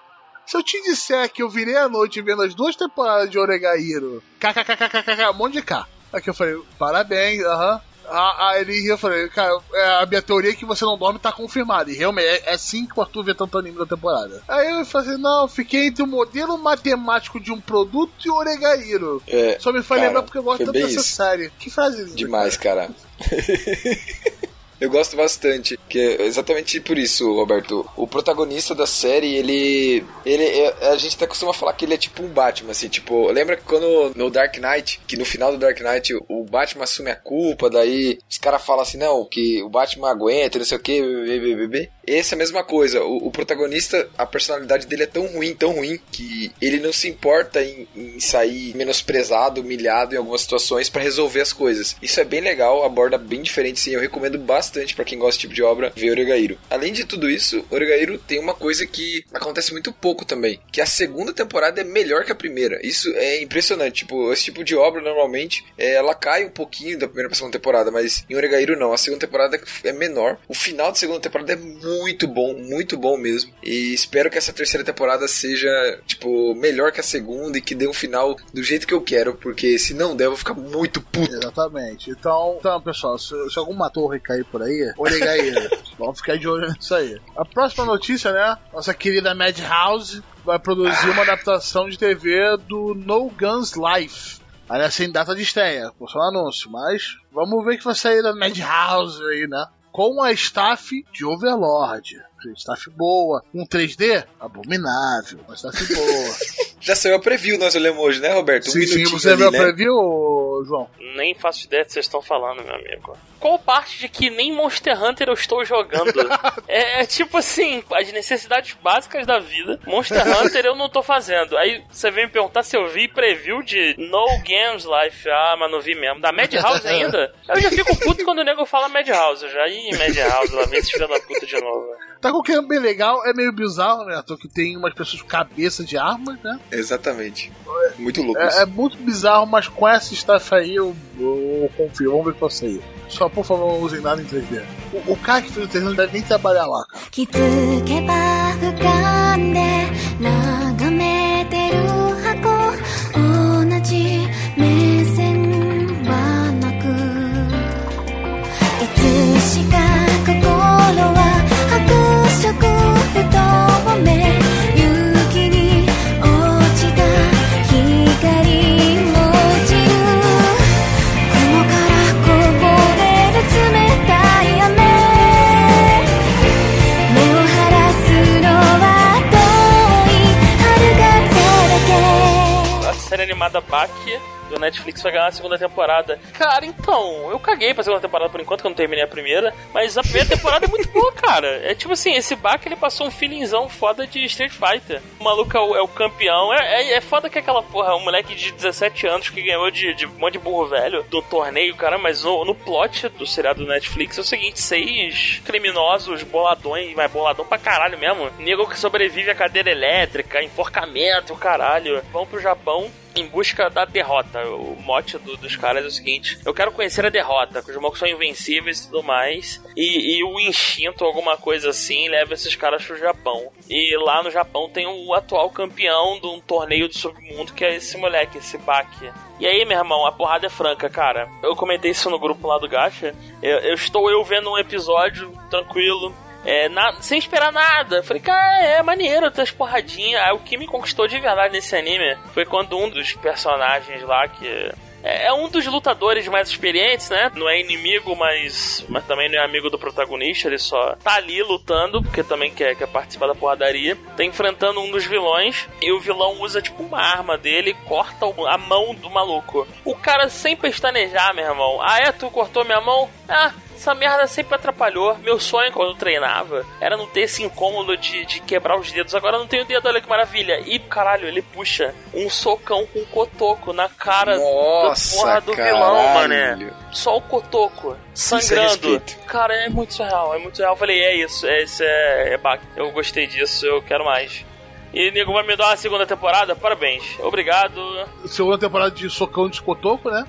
Se eu te disser que eu virei a noite vendo as duas temporadas de Oregairo, kkkkkk, um monte de K. Aqui eu falei, parabéns, aham. Ah, ele riu, eu falei, cara, é, a minha teoria é que você não dorme tá confirmada. E realmente é, é assim que o Arthur vê tanto anime da temporada. Aí eu falei, assim, não, fiquei entre o modelo matemático de um produto e o Oregairo. É, Só me faz cara, lembrar porque eu gosto tanto dessa isso. série. Que frase Demais, cara. Eu gosto bastante, que é exatamente por isso, Roberto. O protagonista da série, ele. ele é- a gente até costuma falar que ele é tipo um Batman, assim, tipo, lembra que quando no Dark Knight, que no final do Dark Knight o Batman assume a culpa, daí os caras falam assim, não, que o Batman aguenta, não sei o que, bebê, bebê. Essa é a mesma coisa. O, o protagonista, a personalidade dele é tão ruim, tão ruim, que ele não se importa em, em sair menosprezado, humilhado em algumas situações pra resolver as coisas. Isso é bem legal, aborda bem diferente, sim. Eu recomendo bastante pra quem gosta desse tipo de obra ver Oregairo. Além de tudo isso, Oregairo tem uma coisa que acontece muito pouco também, que a segunda temporada é melhor que a primeira. Isso é impressionante. Tipo, esse tipo de obra normalmente é, ela cai um pouquinho da primeira pra segunda temporada, mas em Oregairo não. A segunda temporada é menor. O final da segunda temporada é muito bom, muito bom mesmo. E espero que essa terceira temporada seja, tipo, melhor que a segunda e que dê um final do jeito que eu quero, porque se não der, eu vou ficar muito puto. Exatamente. Então, então pessoal, se, se alguma torre cair por aí, Oregaíra. Vamos ficar de olho nisso aí. A próxima notícia, né? Nossa querida Madhouse vai produzir uma adaptação de TV do No Guns Life. Aliás, sem data de estreia, por só um anúncio, mas vamos ver o que vai sair da Madhouse aí, né? Com a staff de Overlord. Staff boa. Um 3D? Abominável. Uma staff boa. Já saiu a preview, nós olhamos hoje, né, Roberto? Um sim, sim, você viu a né? preview, João? Nem faço ideia do que vocês estão falando, meu amigo. Qual parte de que nem Monster Hunter eu estou jogando? é, é tipo assim, as necessidades básicas da vida. Monster Hunter eu não tô fazendo. Aí você vem me perguntar se eu vi preview de No Games Life. Ah, mas não vi mesmo. Da Madhouse ainda? Eu já fico puto quando o nego fala Madhouse. Eu já, ih, Madhouse, lá vem esse filho da puta de novo. Tá com o que é bem legal, é meio bizarro, né? Tô que tem umas pessoas com cabeça de armas, né? Exatamente. Muito louco isso. É, é muito bizarro, mas com essa staff aí eu, eu confio. Vamos ver o que vai sair. Só por favor, não usem nada em 3D. O, o cara que fez o 3D não deve nem trabalhar lá, cara. け A série animada Bach do Netflix vai ganhar a segunda temporada. Cara, então, eu caguei pra segunda temporada por enquanto, que eu não terminei a primeira. Mas a primeira temporada é muito boa, cara. É tipo assim, esse Bach ele passou um feelingzão foda de Street Fighter. O maluco é o, é o campeão. É, é, é foda que aquela porra, um moleque de 17 anos que ganhou de, de um monte de burro velho do torneio, cara. Mas no, no plot do seriado do Netflix é o seguinte: seis criminosos boladões, mas boladão pra caralho mesmo. Nego que sobrevive a cadeira elétrica, enforcamento, caralho. Vão pro Japão em busca da derrota. O mote do- dos caras é o seguinte: eu quero conhecer a derrota, que os malucos são invencíveis e tudo mais. E, e o instinto, alguma coisa assim, leva esses caras pro Japão. E lá no Japão tem o atual campeão de um torneio do submundo, que é esse moleque, esse Baki. E aí, meu irmão, a porrada é franca, cara. Eu comentei isso no grupo lá do Gacha. Eu, eu estou eu vendo um episódio tranquilo. É, na- sem esperar nada. Falei, cara, é maneiro, tem as porradinhas. Aí o que me conquistou de verdade nesse anime foi quando um dos personagens lá, que é é um dos lutadores mais experientes, né? Não é inimigo, mas, mas também não é amigo do protagonista. Ele só tá ali lutando, porque também quer, quer participar da porradaria. Tá enfrentando um dos vilões. E o vilão usa, tipo, uma arma dele corta a mão do maluco. O cara sem pestanejar, meu irmão. Ah, é? Tu cortou minha mão? Ah, essa merda sempre atrapalhou. Meu sonho quando eu treinava era não ter esse incômodo de, de quebrar os dedos. Agora eu não tenho dedo, olha que maravilha. E caralho, ele puxa um socão com um cotoco na cara Nossa, da porra do caralho. vilão, mané. Só o cotoco, sangrando. respeito. Cara, é muito surreal, é muito surreal. Eu falei, é isso, é isso, é, é bac- Eu gostei disso, eu quero mais. E nego vai me dar uma segunda temporada? Parabéns. Obrigado. Segunda temporada de Socão de Cotoco, né?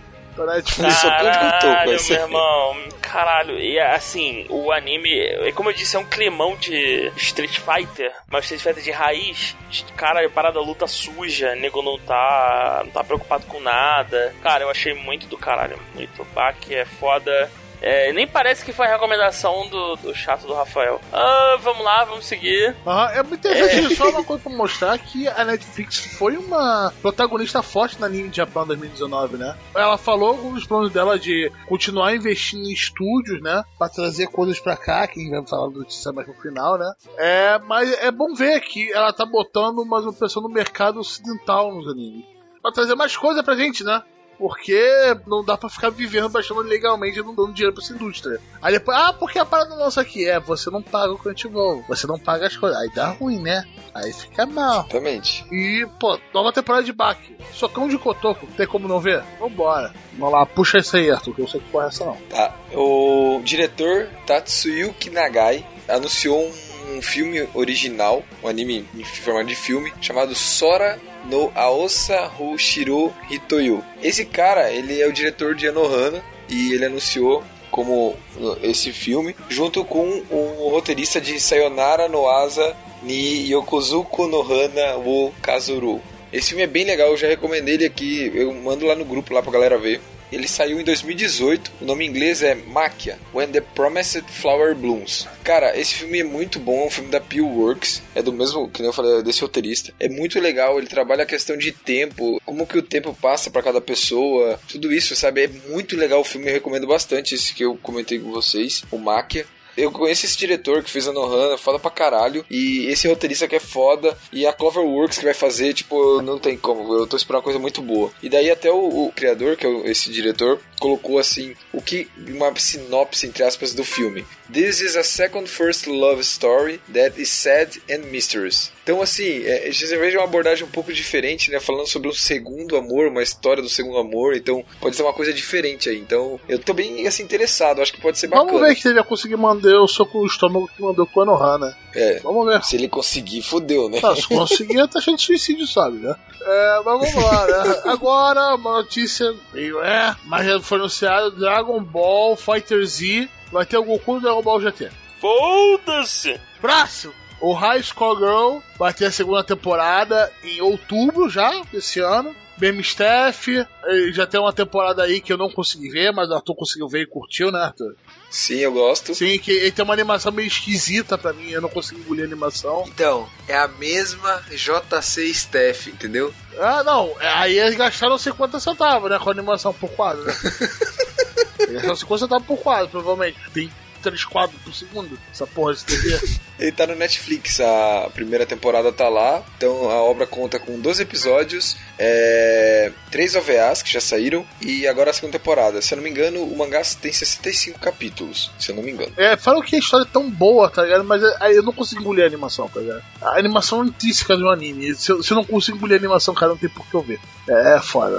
Cotoco, Caralho, esse. meu irmão. Caralho. E assim, o anime, é como eu disse, é um climão de Street Fighter, mas Street Fighter de raiz. Cara, parada luta suja, nego não tá, não tá preocupado com nada. Cara, eu achei muito do caralho. Muito. Bak é foda. É, nem parece que foi a recomendação do, do chato do Rafael. Ah, vamos lá, vamos seguir. Aham, é muito interessante, só uma coisa pra mostrar que a Netflix foi uma protagonista forte na anime Japão 2019, né? Ela falou dos planos dela de continuar investindo em estúdios, né? Pra trazer coisas pra cá, que a gente vai falar do notícia mais no final, né? É, mas é bom ver que ela tá botando mais uma pessoa no mercado ocidental nos animes. Pra trazer mais coisa pra gente, né? Porque não dá pra ficar vivendo baixando legalmente e não dando dinheiro pra essa indústria. Aí depois, ah, porque a parada nossa aqui é, você não paga o Crunchyroll, você não paga as coisas. Aí dá ruim, né? Aí fica mal. Exatamente. E, pô, nova temporada de Baki. Socão de Cotoco, tem como não ver? Vambora. Vamos lá, puxa isso aí, Arthur, que eu sei que porra é essa não. Tá. O diretor Tatsuyuki Nagai anunciou um filme original, um anime em formato de filme, chamado Sora no Aosa Shiro Hitoyu. Esse cara, ele é o diretor de Anohana e ele anunciou como esse filme, junto com o roteirista de Sayonara no Asa ni Yokozuko no Hana wo Kazuru. Esse filme é bem legal, eu já recomendei ele aqui, eu mando lá no grupo lá pra galera ver. Ele saiu em 2018. O nome em inglês é Maquia, When the Promised Flower Blooms. Cara, esse filme é muito bom, é um filme da Peel Works. É do mesmo, que eu falei, desse roteirista. É muito legal, ele trabalha a questão de tempo, como que o tempo passa para cada pessoa, tudo isso, sabe? É muito legal o filme, eu recomendo bastante esse que eu comentei com vocês, o Maquia. Eu conheço esse diretor que fez a Nohana, foda pra caralho. E esse roteirista que é foda. E a Cloverworks que vai fazer, tipo, não tem como. Eu tô esperando uma coisa muito boa. E daí até o, o criador, que é esse diretor, colocou assim, o que. Uma sinopse, entre aspas, do filme. This is a second first love story that is sad and mysterious. Então, assim, é, você veja uma abordagem um pouco diferente, né? Falando sobre um segundo amor, uma história do segundo amor. Então, pode ser uma coisa diferente aí. Então, eu tô bem, assim, interessado. Acho que pode ser bacana. Vamos ver que ele vai conseguir mandar o soco no estômago que mandou com o Anohana. É, Vamos ver. se ele conseguir, fudeu, né? Não, se conseguir, tá cheio de suicídio, sabe, né? É, mas vamos lá, né? Agora, uma notícia meio é, mas já foi anunciado Dragon Ball Fighter Z. Vai ter o Goku do Dragon Ball GT. Foda-se! Próximo! O High School Girl vai ter a segunda temporada em outubro já, desse ano. Mesmo staff, eh, já tem uma temporada aí que eu não consegui ver, mas o Arthur conseguiu ver e curtiu, né, Arthur? Sim, eu gosto. Sim, que ele tem uma animação meio esquisita pra mim, eu não consegui engolir a animação. Então, é a mesma JC Staff, entendeu? Ah, não, aí eles gastaram 50 centavos, né, com a animação por quadro, né? 50 centavos por quadro, provavelmente. Tem 3 quadros por segundo, essa porra de TV. Ele tá no Netflix, a primeira temporada tá lá. Então a obra conta com 12 episódios, é... 3 OVAs que já saíram e agora a segunda temporada. Se eu não me engano, o mangá tem 65 capítulos, se eu não me engano. É, falam que a história é tão boa, tá ligado? Mas é- eu não consigo engolir a animação, tá ligado? A animação é intrínseca do anime. Se eu, se eu não consigo engolir a animação, cara, não tem por que eu ver. É, é foda,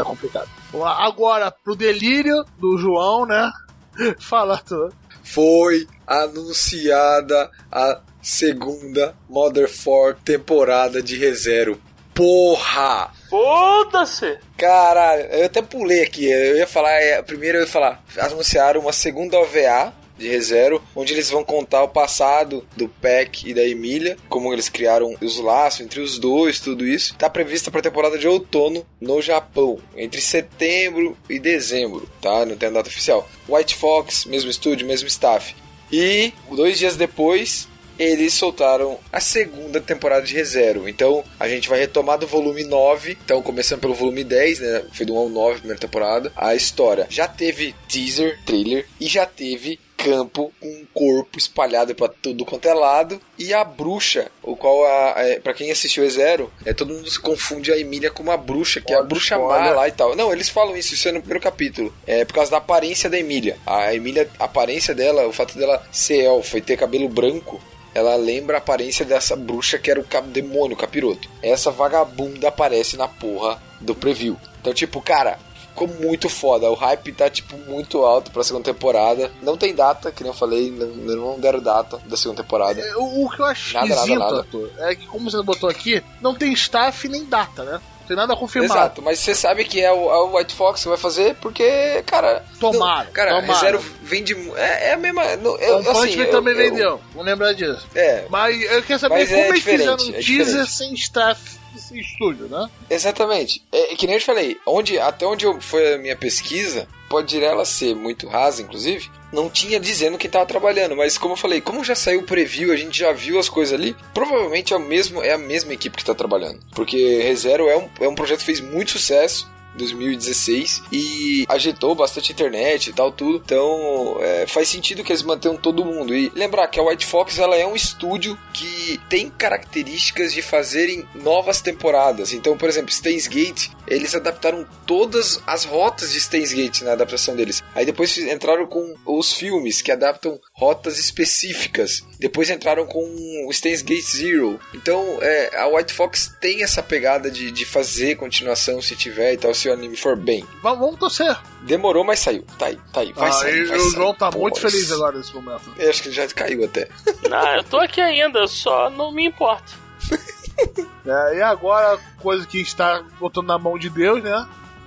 é complicado. Vamos lá, agora, pro delírio do João, né? Fala, Arthur. Foi anunciada a segunda Mother 4 temporada de ReZero. Porra! Foda-se! Caralho, eu até pulei aqui. Eu ia falar, é, primeiro eu ia falar, anunciaram uma segunda OVA de ReZero, onde eles vão contar o passado do Peck e da Emília, como eles criaram os laços entre os dois, tudo isso. Tá prevista para temporada de outono no Japão, entre setembro e dezembro, tá? Não tem a data oficial. White Fox, mesmo estúdio, mesmo staff. E dois dias depois, eles soltaram a segunda temporada de ReZero. Então a gente vai retomar do volume 9. Então, começando pelo volume 10, né? Foi do 1 ao 9, primeira temporada. A história já teve teaser, trailer e já teve campo com um corpo espalhado pra tudo quanto é lado e a bruxa, o qual a, é, para quem assistiu Zero, é todo mundo se confunde a Emília com uma bruxa, que é a Olha, bruxa spoiler. má lá e tal. Não, eles falam isso, isso é no primeiro capítulo. É por causa da aparência da Emília. A Emília, a aparência dela, o fato dela ser elfa e ter cabelo branco, ela lembra a aparência dessa bruxa que era o demônio, o capiroto. Essa vagabunda aparece na porra do preview. Então, tipo, cara, ficou muito foda. O hype tá, tipo, muito alto pra segunda temporada. Não tem data, que nem eu falei, não, não deram data da segunda temporada. É, O, o que eu acho Nada, nada, esquisito, nada. Arthur, é que como você botou aqui, não tem staff nem data, né? Não tem nada confirmado. Exato, mas você sabe que é o, é o White Fox que vai fazer porque, cara. Tomara, não- cara, tomara. Zero vende. É, é a mesma. não, eu, O assim, eu- também eu- vendeu, vamos lembrar disso. É, Mas eu quero saber Mas como é eles fizeram um é teaser sem staff desse estúdio, né? Exatamente. É, que nem eu te falei, onde, até onde eu, foi a minha pesquisa, pode ela ser muito rasa, inclusive, não tinha dizendo quem tava trabalhando, mas como eu falei, como já saiu o preview, a gente já viu as coisas ali, provavelmente é, o mesmo, é a mesma equipe que tá trabalhando. Porque ReZero é um, é um projeto que fez muito sucesso, 2016 e agitou bastante internet e tal tudo. Então é, faz sentido que eles mantenham todo mundo. E lembrar que a White Fox ela é um estúdio que tem características de fazerem novas temporadas. Então, por exemplo, Steins Gate, eles adaptaram todas as rotas de Steins Gate na adaptação deles. Aí depois entraram com os filmes que adaptam rotas específicas. Depois entraram com o Steins Gate Zero. Então é, a White Fox tem essa pegada de, de fazer continuação se tiver e tal, se o anime for bem. Vamos, vamos torcer. Demorou, mas saiu. Tá aí, tá aí. Vai Ah, sair, e vai o sair. João tá Pô, muito isso- feliz agora nesse momento. Eu acho que ele já caiu até. Ah, eu tô aqui ainda, só não me importo. É, e agora, coisa que está botando na mão de Deus, né?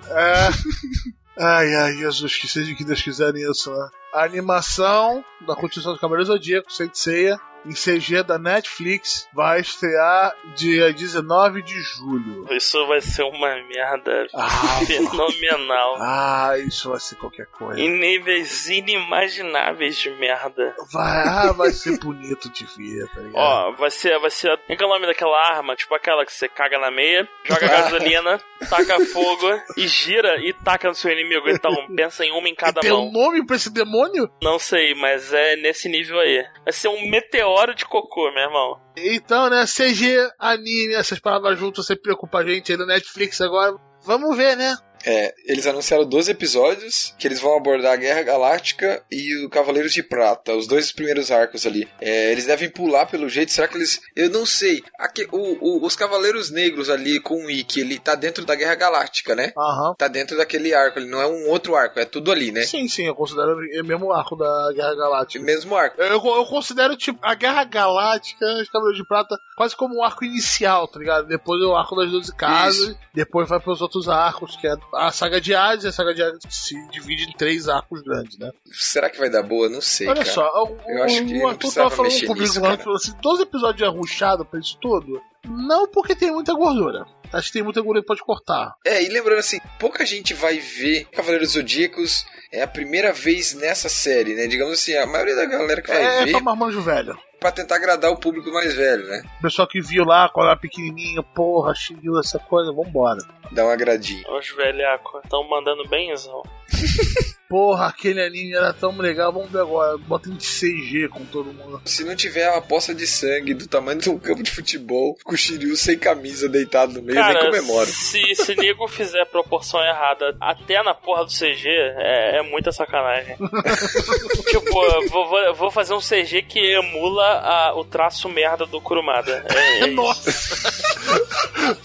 É. Ai, ai, Jesus, que seja que Deus quiser nisso, né? A animação da continuação do Cavaleiro Zodíaco, Seiya, em CG da Netflix, vai estrear dia 19 de julho. Isso vai ser uma merda Ah, fenomenal. ah isso vai ser qualquer coisa. Em níveis inimagináveis de merda. Vai, ah, vai ser bonito de ver, tá ligado? Ó, vai ser, vai ser. Qual que é o nome daquela arma? Tipo aquela que você caga na meia, joga gasolina, taca fogo e gira e taca no seu inimigo. Então, pensa em uma em e cada tem mão. um nome pra esse demônio? Não sei, mas é nesse nível aí. Vai ser um meteoro de cocô, meu irmão. Então, né, CG, anime, essas palavras juntas sempre preocupa a gente aí no Netflix agora. Vamos ver, né? É, eles anunciaram 12 episódios que eles vão abordar a Guerra Galáctica e o Cavaleiros de Prata, os dois primeiros arcos ali. É, eles devem pular pelo jeito, será que eles. Eu não sei. Aque- o- o- os Cavaleiros Negros ali com o Ikki, ele tá dentro da Guerra Galáctica, né? Aham. Tá dentro daquele arco, ele não é um outro arco, é tudo ali, né? Sim, sim, eu considero o mesmo arco da Guerra Galáctica. Mesmo arco. Eu, eu considero, tipo, a Guerra Galáctica, os Cavaleiros de Prata, quase como um arco inicial, tá ligado? Depois é o arco das 12 casas, depois vai pros outros arcos, que é a saga de Hades, e a saga de Hades se divide em três arcos grandes, né? Será que vai dar boa? Não sei, Olha cara. só, o, Eu acho que o Arthur tava falando comigo nisso, cara. falou assim, 12 episódios arruchados pra isso tudo? Não porque tem muita gordura. Acho que tem muita gordura que pode cortar. É, e lembrando assim, pouca gente vai ver Cavaleiros Zodíacos é a primeira vez nessa série, né? Digamos assim, a maioria da galera que vai É, ver pra marmanjo velho. Pra tentar agradar o público mais velho, né? O pessoal que viu lá, quando era pequenininho, porra, Shiryu, essa coisa, vambora. Dá um agradinho. Os velhacos estão mandando benzão. Porra, aquele anime era tão legal, vamos ver agora. Bota em CG com todo mundo. Se não tiver uma poça de sangue do tamanho de um campo de futebol, com o Shiryu sem camisa deitado no meio, eu nem Cara, comemoro. se, se nego fizer a proporção errada até na porra do CG, é, é muita sacanagem. tipo, vou, vou, fazer um CG que emula a- o traço merda do Kurumada. É, é. Nossa!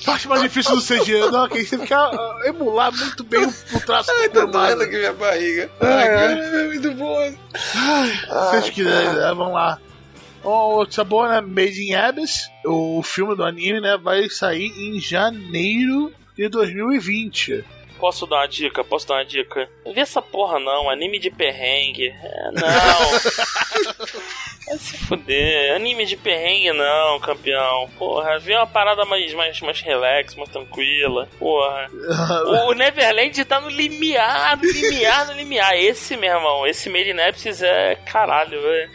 Parte mais difícil do CG, não, que você ficar ah, emular muito bem o, o traço Ai, do tá doendo Kurumada. aqui minha barriga. É, Ai, cara, é muito bom. Se vocês né, vamos lá. Oh, boa, né? Made in Abyss, o filme do anime, né? Vai sair em janeiro de 2020. Posso dar uma dica? Posso dar uma dica? Não vê essa porra não, anime de perrengue. É, não. Vai se fuder. Anime de perrengue não, campeão. Porra, vê uma parada mais, mais, mais relax, mais tranquila. Porra. O Neverland tá no limiar, no limiar, no limiar. Esse, meu irmão, esse Made in Abyss é caralho, velho.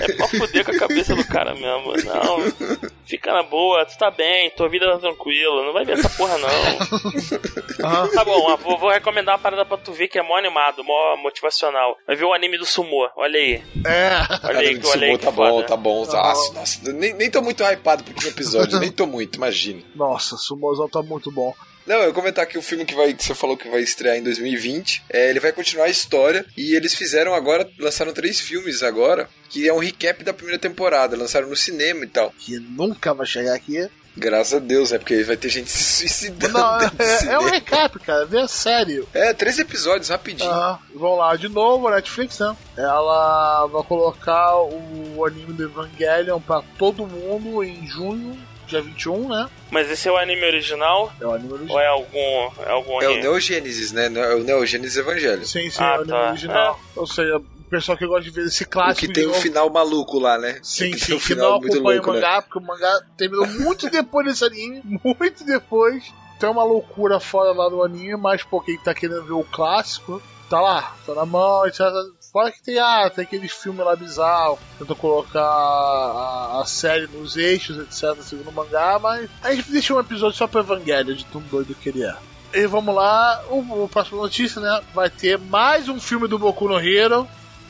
É pra fuder com a cabeça do cara mesmo. Não. Fica na boa, tu tá bem, tua vida tá tranquila. Não vai ver essa porra não. Tá bom, ó, vou, vou recomendar uma parada pra tu ver que é mó animado, mó motivacional. Vai ver o anime do Sumo, olha aí. É. Olha aí, Cara, olha aí Sumo que tá bom, foda. tá bom. Tá Nossa, nossa, nem, nem tô muito hypado pro último episódio, nem tô muito, imagina. Nossa, Sumozão tá muito bom. Não, eu vou comentar aqui o filme que, vai, que você falou que vai estrear em 2020. É, ele vai continuar a história e eles fizeram agora, lançaram três filmes agora, que é um recap da primeira temporada, lançaram no cinema e tal. Que nunca vai chegar aqui. Graças a Deus, né? Porque vai ter gente se suicidando. Não, é, é um recap, cara. Vê a série. É, três episódios, rapidinho. Aham. Vamos lá, de novo, Netflix, né? Ela vai colocar o anime do Evangelion pra todo mundo em junho, dia 21, né? Mas esse é o anime original É o anime ou original. é algum. É algum É o Neogênesis, né? É o Neogênesis Evangelho. Sim, sim, Ah, é o anime tá. original. Ou seja, pessoal que gosta de ver esse O clássico. que tem um final maluco lá, né? Sim, que sim, tem um que final não muito acompanha louco, o né? mangá, porque o mangá terminou muito depois desse anime, muito depois. Tem uma loucura fora lá do anime, mas pô, quem tá querendo ver o clássico, tá lá, tá na mão, etc. Fora que tem, ah, tem aqueles filmes lá bizarros, tentam colocar a, a série nos eixos, etc, segundo o mangá, mas a gente deixa um episódio só pro Evangelho, de tão doido que ele é. E vamos lá, o, o próximo notícia, né? Vai ter mais um filme do Boku no Hero.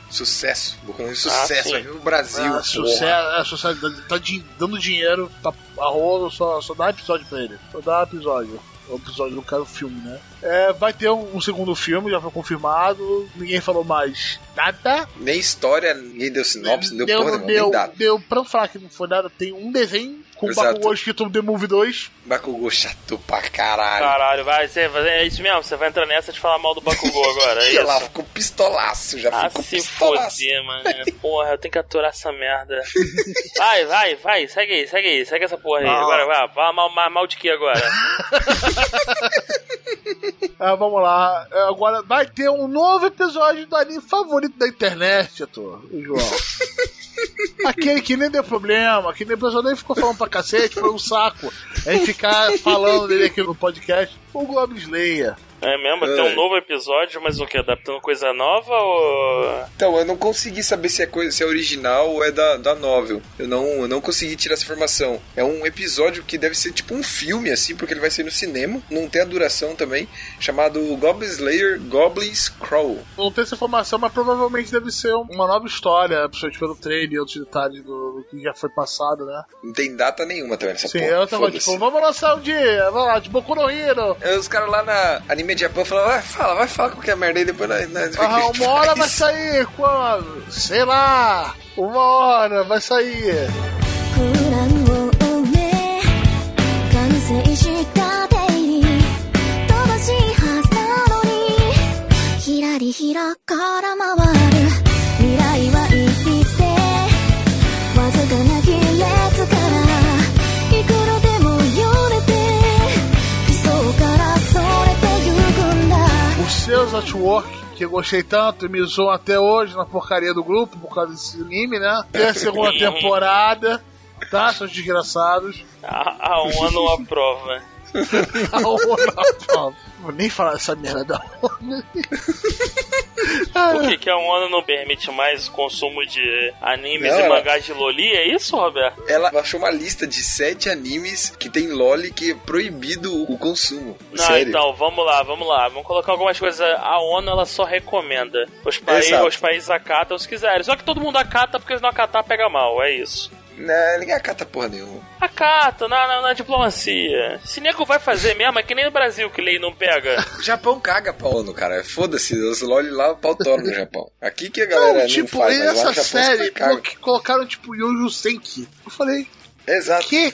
Sucesso. Boku no Hero, sucesso. vir no Brasil. Ah, sucesso, é, sucesso, tá dando dinheiro, tá a rolo, só, só dá episódio pra ele. Só dá episódio. O episódio do cara, o filme, né? É, vai ter um, um segundo filme, já foi confirmado. Ninguém falou mais nada. Nem história, ninguém deu sinopse, não deu, deu, porra nenhuma, deu, nem dado. deu pra falar que não foi nada. Tem um desenho com o. Bakugou escrito The Movie 2. Bakugou chato pra caralho. Caralho, vai, você, é isso mesmo, você vai entrar nessa de falar mal do Bakugou agora, é ela isso? ficou pistolaço, já Ah, ficou se pistolaço. foder, mano. Porra, eu tenho que aturar essa merda. Vai, vai, vai, segue aí, segue aí, segue essa porra aí. Ah. Agora, vai, fala mal, mal, mal de que agora? Ah, vamos lá. Agora vai ter um novo episódio do anime favorito da internet, ator, o João. Aquele que nem deu problema, que nem o pessoal nem ficou falando pra cacete, foi um saco. É ficar falando dele aqui no podcast. O Globo Slayer. É mesmo? Tem um É. novo episódio, mas o que? Adaptando coisa nova ou. Então, eu não consegui saber se é, coisa, se é original ou é da, da novel. Eu não, eu não consegui tirar essa informação. É um episódio que deve ser tipo um filme, assim, porque ele vai ser no cinema. Não tem a duração também. Chamado Goblin Slayer Goblin's Crawl. Não tem essa informação, mas provavelmente deve ser uma nova história, principalmente pelo trailer e outros detalhes do, do que já foi passado, né? Não tem data nenhuma também nessa Sim, porra. é outra coisa, Foda-se. tipo, vamos lançar um dia, vai lá, de Boku no Hero. Aí Os caras lá na Anime de Japão falaram, vai, fala, vai falar qualquer merda aí, depois nós, nós vê o que a Ah, gente uma hora vai faz." sair quando? Sei lá, uma hora vai sair. 空欄を埋め完 Artwork, que eu gostei tanto e me zoam até hoje na porcaria do grupo, por causa desse anime, né? Tem a segunda temporada, tá? Seus desgraçados. A, a ONU não aprova. A ONU, não, vou nem falar essa merda da ONU. Por que, que a ONU não permite mais o consumo de animes Não, e mangás de Loli? É isso, Roberto? Ela achou uma lista de sete animes que tem loli que é proibido o consumo. Não, Sério. então, vamos lá, vamos lá. Vamos colocar algumas coisas. A ONU, ela só recomenda. Os, paí Exato. os países acatam se quiserem. Só que todo mundo acata, porque se não acatar, pega mal. É isso. Não, ninguém acata porra nenhuma. Acata, na, na, na diplomacia. Se nego vai fazer mesmo, é que nem no Brasil que lei não pega. O Japão caga pau ONU, cara. Foda-se, os loli lá, o pau no Japão. Aqui que a galera Não, não, tipo, faz, mas lá essa no Japão série, que colocaram tipo Yojo Senki. Eu falei, Exato. que?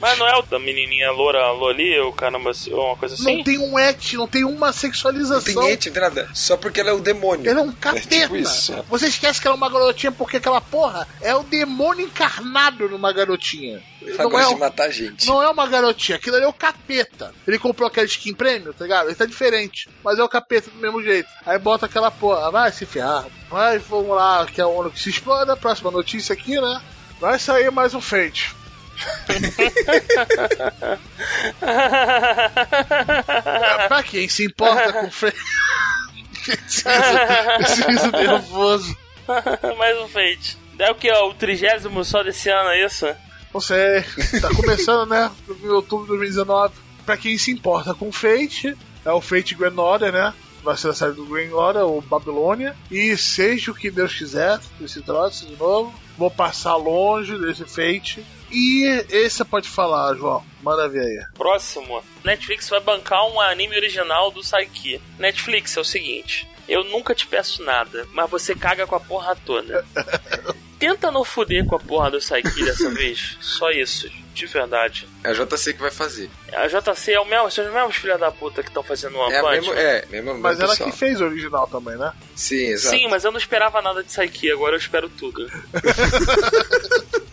Mas não é o da menininha loura Loli ou caramba, uma coisa assim? Não tem um et, não tem uma Não sexualização. tem ente, não tem nada. Só porque ela é o demônio. Ele é um capeta. tipo isso. Você esquece que ela é uma garotinha porque aquela porra é o demônio encarnado numa garotinha. Ela Não é, gosta um- de matar gente. não é uma garotinha, aquilo ali é o capeta. Ele comprou aquela skin prêmio, tá ligado? Ele tá diferente, mas é o capeta do mesmo jeito. Aí bota aquela porra, vai se ferrar. Vai, vamos lá, que é a ONU que se exploda. Próxima notícia aqui, né? Vai sair mais um Fate. É, pra quem se importa com riso- esse riso nervoso. Mais um feito. É o que? ó, O trigésimo só desse ano, é isso? Não sei, tá começando, né? Em outubro de 2019. Pra quem se importa com Fate, é o Fate Grand Order, né? Vai ser a série do Grand Order, ou Babilônia. E seja o que Deus quiser, esse troço de novo. Vou passar longe desse Fate. E esse você pode falar, João. Manda ver aí. Próximo. Netflix vai bancar um anime original do Saiki. Netflix é o seguinte. Eu nunca te peço nada, mas você caga com a porra toda. Tenta não fuder com a porra do Saiki dessa vez. Só isso, de verdade. É a JC que vai fazer. A JC é o mesmo, são os mesmos filha da puta que estão fazendo One É Man. é, mesma, Mas mesmo ela pessoal. que fez o original também, né? Sim, exato. Sim, mas eu não esperava nada de Saiki, agora eu espero tudo.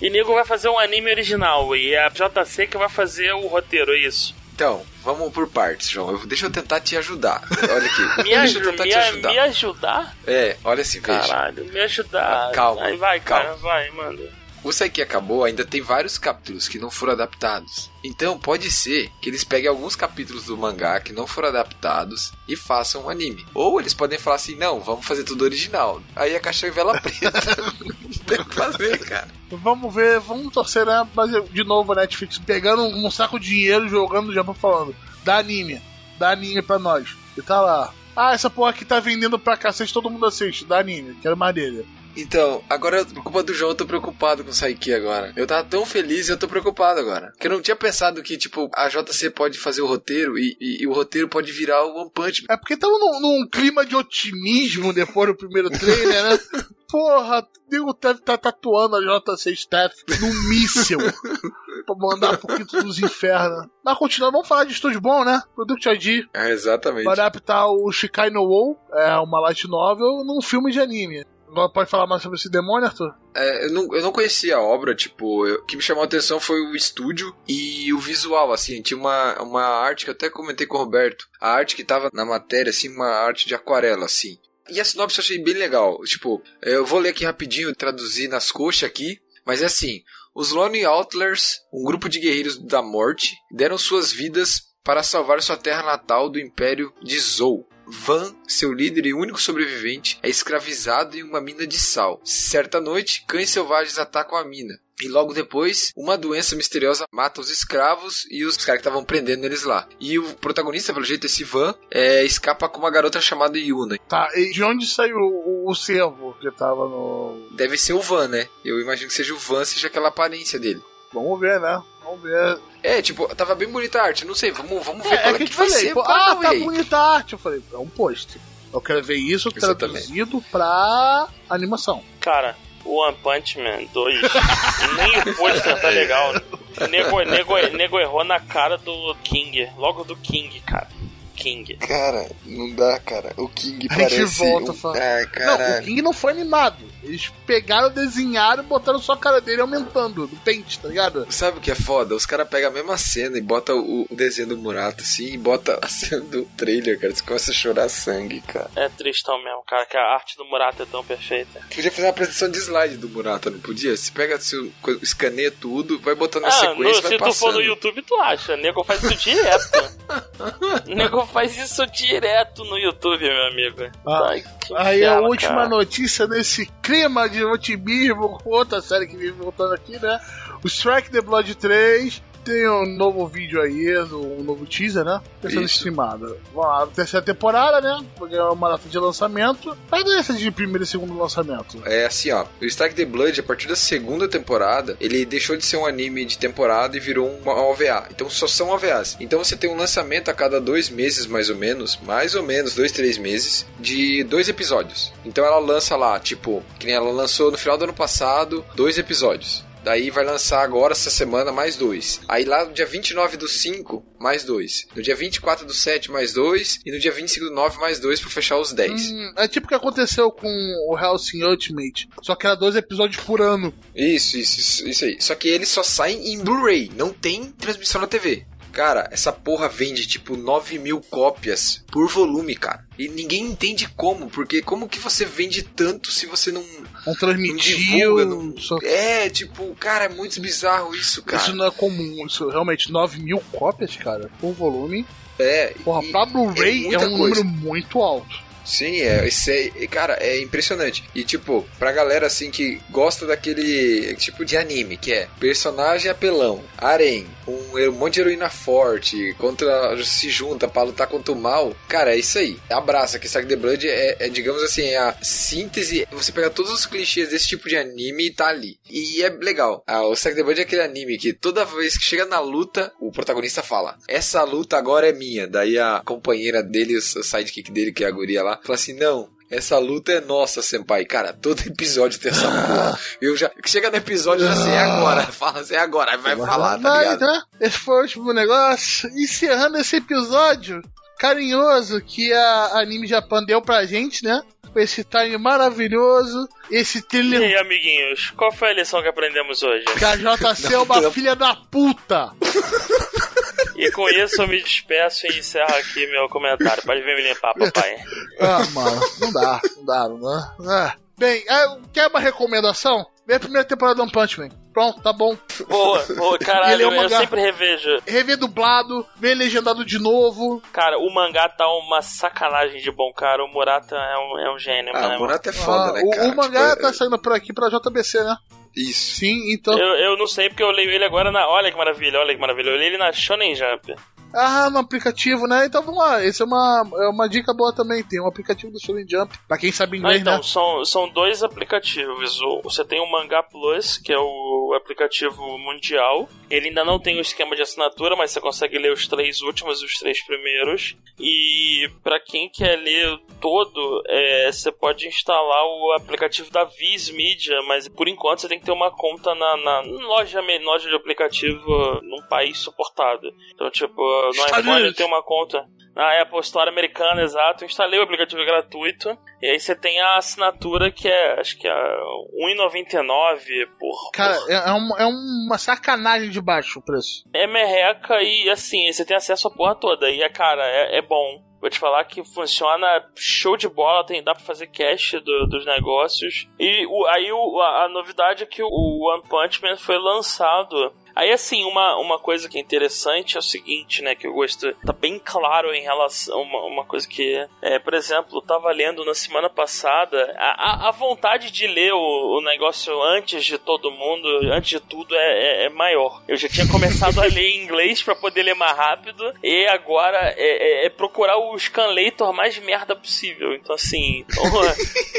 e nego vai fazer um anime original e é a JC que vai fazer o roteiro, é isso. Então, vamos por partes, João. Eu- deixa eu tentar te ajudar. Olha aqui. Me, deixa eu aju tentar me, ajudar. me ajudar? É, olha assim, veja. Caralho, me ajudar. Calma, Aí vai, cara, calma. vai, manda. O Saiki acabou, ainda tem vários capítulos que não foram adaptados. Então pode ser que eles peguem alguns capítulos do mangá que não foram adaptados e façam um anime. Ou eles podem falar assim, não, vamos fazer tudo original. Aí a caixa é vela preta. tem que fazer, cara. Vamos ver, vamos torcer, né? Mas de novo a Netflix pegando um saco de dinheiro jogando Japão falando: dá anime, dá anime pra nós. E tá lá. Ah, essa porra aqui tá vendendo pra cacete, todo mundo assiste, dá anime, quero mais dele. Então, agora, por culpa do João, eu tô preocupado com o Saiki agora. Eu tava tão feliz e eu tô preocupado agora. Porque eu não tinha pensado que, tipo, a JC pode fazer o roteiro e, e- e o roteiro pode virar o One Punch Man. É porque tamo num, num clima de otimismo depois do primeiro trailer, né? Porra, o nego deve estar tatuando a JC Staff num míssil pra mandar pro quinto dos infernos. Mas continuando, vamos falar de estúdio bom, né? Product ID É, exatamente. vai adaptar o Shikai no Wo, é uma light novel, num filme de anime. Pode falar mais sobre esse demônio, Arthur? É, eu, não, eu não conhecia a obra, tipo, eu- o que me chamou a atenção foi o estúdio e o visual, assim, tinha uma, uma arte que eu até comentei com o Roberto, a arte que tava na matéria, assim, uma arte de aquarela, assim. E a sinopse eu achei bem legal, tipo, eu vou ler aqui rapidinho, traduzir nas coxas aqui, mas é assim, os Lone Outliers, um grupo de guerreiros da morte, deram suas vidas para salvar sua terra natal do Império de Zou. Van, seu líder e único sobrevivente, é escravizado em uma mina de sal. Certa noite, cães selvagens atacam a mina. E logo depois, uma doença misteriosa mata os escravos e os caras que estavam prendendo eles lá. E o protagonista, pelo jeito, esse Van, é, escapa com uma garota chamada Yuna. Tá, e de onde saiu o, o servo que tava no. Deve ser o Van, né? Eu imagino que seja o Van, seja aquela aparência dele. Vamos ver, né? Vamos ver. É, tipo, tava bem bonita a arte. Não sei, vamos, vamos ver É, qual é é que que, vai ser. pô, ah, tá bonita a arte. Eu falei, é um post. Eu quero ver isso Exatamente. traduzido pra animação. Cara, o One Punch Man 2, nem o pôster tá legal. Nego, nego, nego errou na cara do King, logo do King, cara. King. Cara, não dá, cara. O King A gente volta, um... Ai, Não, o. King não foi animado. Eles pegaram, desenharam e botaram só a cara dele aumentando do pente, tá ligado? Sabe o que é foda? Os caras pegam a mesma cena e botam o, o desenho do Murata assim e bota a cena do trailer, cara. Você começa a chorar sangue, cara. É tristão mesmo, cara, que a arte do Murata é tão perfeita. Podia fazer uma apresentação de slide do Murata, não podia? Você pega, co- escaneia tudo, vai botando Ah, sequência no- e se vai tu passando. for no YouTube, tu acha. Nego faz isso direto. Nego faz isso direto no YouTube, meu amigo. Ah, Ai, que Aí a inferno, última cara. notícia nesse clima de otimismo com outra série que vem voltando aqui, né? O Strike the Blood 3 tem um novo vídeo aí, um novo teaser, né? Tá sendo Isso. streamado. Vamos lá, terceira temporada, né? Porque é uma data de lançamento. Mas não é essa de primeiro e segundo lançamento. É assim, ó. O Strike the Blood, a partir da segunda temporada, ele deixou de ser um anime de temporada e virou uma OVA. Então só são OVAs. Então você tem um lançamento a cada dois meses, mais ou menos, mais ou menos, dois, três meses, de dois episódios. Então ela lança lá, tipo, que nem ela lançou no final do ano passado, dois episódios. Daí vai lançar agora essa semana mais dois. Aí lá no dia 29 do 5, mais dois. No dia 24 do 7, mais dois. E no dia 25 do 9, mais dois pra fechar os 10. Hum, é tipo o que aconteceu com o Hellsing Ultimate. Só que era dois episódios por ano. Isso, isso, isso, isso aí. Só que eles só saem em Blu-ray, não tem transmissão na TV. Cara, essa porra vende tipo 9 mil cópias por volume, cara. E ninguém entende como, porque como que você vende tanto se você não. Não transmitiu. divulga, não- só- É, tipo, cara, é muito bizarro isso, cara. Isso não é comum. Isso realmente, 9 mil cópias, cara, por volume. É, Porra, pra Blu-ray é, muita um coisa. número muito alto. Sim, é, isso é, cara, é impressionante. E tipo, pra galera assim que gosta daquele tipo de anime, que é personagem apelão, harém, um, um monte de heroína forte, contra se junta pra lutar contra o mal, cara, é isso aí. Abraça que Strike the Blood é, é, digamos assim, é a síntese, você pega todos os clichês desse tipo de anime e tá ali. E é legal. Ah, o Strike the Blood é aquele anime que toda vez que chega na luta, o protagonista fala: "Essa luta agora é minha". Daí a companheira dele, o sidekick dele, que é a guria lá, fala assim: "Não, essa luta é nossa, senpai. Cara, todo episódio tem essa porra. Eu já. Chega no episódio já sei, é agora. Fala assim, é agora. Aí vai falar, tá ligado? né? Esse foi o último negócio. Encerrando esse episódio carinhoso que a Anime Japan deu pra gente, né? Com esse time maravilhoso. Esse E trilha aí, amiguinhos, qual foi a lição que aprendemos hoje? que a JC é uma Não, filha da puta. E com isso eu me despeço e encerro aqui meu comentário. Pode vir me limpar, papai. Ah, mano, não dá, não dá, não dá. Ah. Bem, é, quer uma recomendação? Vê a primeira temporada do One Punch Man. Pronto, tá bom. Boa, boa, Ele caralho, é um eu mangá. sempre revejo. Rever dublado, ver legendado de novo. Cara, o mangá tá uma sacanagem de bom, cara. O Murata é um, é um gênio, Ah, mano. o Murata é foda, Ah, né, o, cara? o mangá Tipo, tá saindo por aqui pra JBC, né? Isso. Sim, então. Eu, eu não sei porque eu leio ele agora na. Olha que maravilha, olha que maravilha. Eu li ele na Shonen Jump. Ah, no aplicativo, né? Então vamos lá. Essa é uma, é uma dica boa também. Tem um aplicativo do Shonen Jump. Pra quem sabe Ah, inglês, então, né? são, são dois aplicativos. Você tem o Mangá Plus, que é o aplicativo mundial. Ele ainda não tem o esquema de assinatura, mas você consegue ler os três últimos e os três primeiros. E pra quem quer ler todo, é, você pode instalar o aplicativo da Viz Media, mas por enquanto você tem que ter uma conta na, na loja, loja de aplicativo num país suportado. Então, tipo, no iPhone Unidos. tem uma conta na Apple Store americana, exato. Eu instalei o aplicativo gratuito. E aí você tem a assinatura que é, acho que é R$1,99 por. Cara, por- é, é uma, é uma sacanagem de baixo o preço. É merreca e assim, você tem acesso à porra toda. E é, cara, é, é bom. Vou te falar que funciona show de bola, tem, dá pra fazer cash do- dos negócios. E o- aí o- a, a novidade é que o One Punch Man foi lançado. Aí assim, uma, uma coisa que é interessante é o seguinte, né? Que eu gosto. Tá bem claro em relação uma, uma coisa que. É, por exemplo, eu tava lendo na semana passada. A, a, a vontade de ler o, o negócio antes de todo mundo, antes de tudo, é, é- é maior. Eu já tinha começado a ler em inglês pra poder ler mais rápido. E agora é, é- é procurar o scanlator mais merda possível. Então, assim,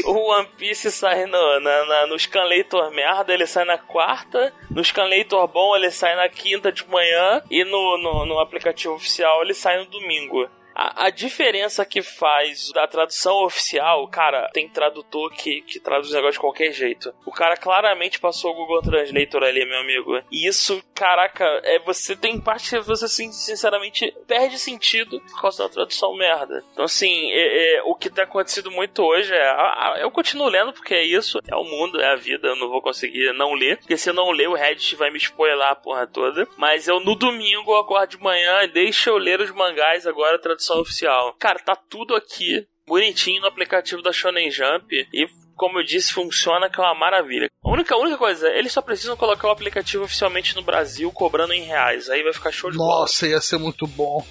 o, o One Piece sai no, na, na- no scanlator merda, ele sai na quarta. No scanlator bom, ele sai na quinta de manhã. E no, no, no aplicativo oficial, ele sai no domingo. A, a diferença que faz da tradução oficial, cara, tem tradutor que, que traduz o negócio de qualquer jeito. O cara claramente passou o Google Translator ali, meu amigo. E isso, caraca, é você tem parte que você, sin- sinceramente, perde sentido por causa da tradução merda. Então, assim, é- é, o que tem acontecido muito hoje é. a- a- eu continuo lendo porque é isso, é o mundo, é a vida, eu não vou conseguir não ler. Porque se eu não ler, o Reddit vai me spoiler a porra toda. Mas eu no domingo eu acordo de manhã e deixa eu ler os mangás agora, tradução oficial. Cara, tá tudo aqui bonitinho no aplicativo da Shonen Jump e como eu disse, funciona que é uma maravilha. A única, a única coisa, eles só precisam colocar o aplicativo oficialmente no Brasil cobrando em reais. Aí vai ficar show de bola. Nossa, ia ser muito bom.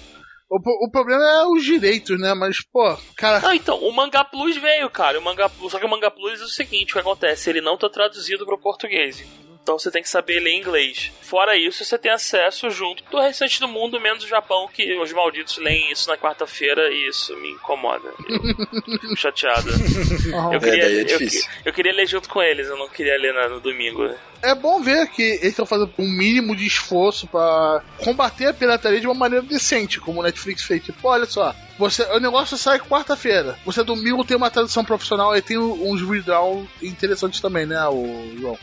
O, o problema é os direitos, né? Mas, pô, cara. Ah, então, o Manga Plus veio, cara. O Manga Plus, só que o Manga Plus é o seguinte, o que acontece? Ele não tá traduzido pro português. Então você tem que saber ler inglês. Fora isso, você tem acesso junto do restante do mundo, menos o Japão, que os malditos leem isso na quarta-feira e isso me incomoda. Eu fico chateado. Eu queria, daí é eu, eu queria ler junto com eles, eu não queria ler no domingo. É bom ver que eles estão fazendo um mínimo de esforço pra combater a pirataria de uma maneira decente, como o Netflix fez. Tipo, olha só, você, o negócio sai quarta-feira. Você domingo tem uma tradução profissional e tem uns redraw interessantes também, né, o João?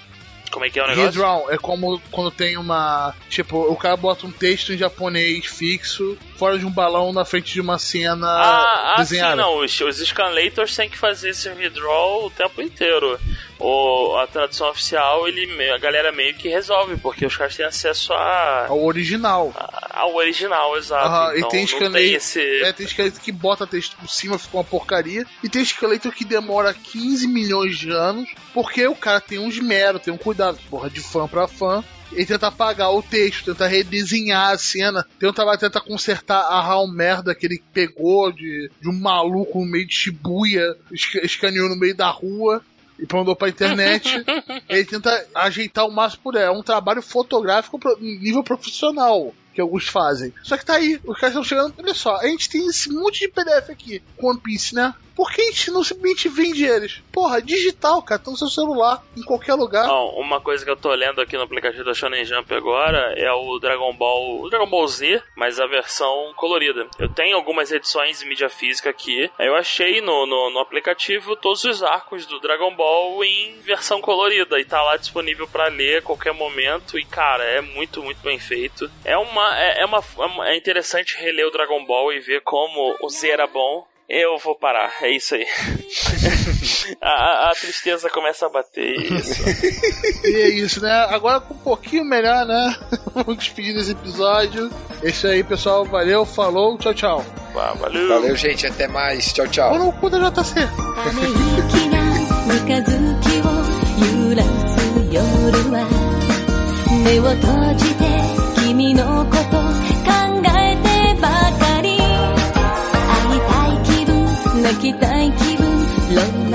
Como é que é o negócio? Redraw é como quando tem uma. Tipo, o cara bota um texto em japonês fixo, fora de um balão na frente de uma cena Ah, ah sim, desenhada. não. Os, os scanlators têm que fazer esse redraw o tempo inteiro. O, a tradução oficial, ele, a galera meio que resolve, porque os caras têm acesso a, Ao original. a- ao original, exato. Aham, então e tem escalator, tem esse... é, tem esqueleto que bota texto por cima, fica uma porcaria. E tem esqueleto que demora 15 milhões de anos, porque o cara tem um esmero, tem um cuidado, porra, de fã pra fã. Ele tenta apagar o texto, tenta redesenhar a cena, tenta, vai tentar consertar a real merda que ele pegou de, de um maluco no meio de Shibuya, esca- escaneou no meio da rua e mandou pra internet. ele tenta ajeitar o máximo por É um trabalho fotográfico pro- nível profissional que alguns fazem. Só que tá aí, os caras estão chegando. Olha só, a gente tem esse monte de PDF aqui com One Piece, né? Por que a gente não simplesmente vende eles? Porra, digital, cara, tá no seu celular, em qualquer lugar. Não, uma coisa que eu tô lendo aqui no aplicativo da Shonen Jump agora é o Dragon Ball, o Dragon Ball Z, mas a versão colorida. Eu tenho algumas edições em mídia física aqui. Eu achei no, no, no aplicativo todos os arcos do Dragon Ball em versão colorida e tá lá disponível pra ler a qualquer momento. E cara, é muito, muito bem feito. É uma, é, é uma, é uma- é interessante reler o Dragon Ball e ver como o Z era bom. Eu vou parar, é isso aí. A, a- a tristeza começa a bater. Isso. E é isso, né? Agora com um pouquinho melhor, né? Vamos despedir desse episódio. É isso aí, pessoal. Valeu, falou, tchau, tchau. Vá, valeu. Valeu, gente. Até mais. Tchau, tchau. Ou no cu da JC. ため息が三日月を揺らす夜は目を閉じて君のこ 分泣きたい気分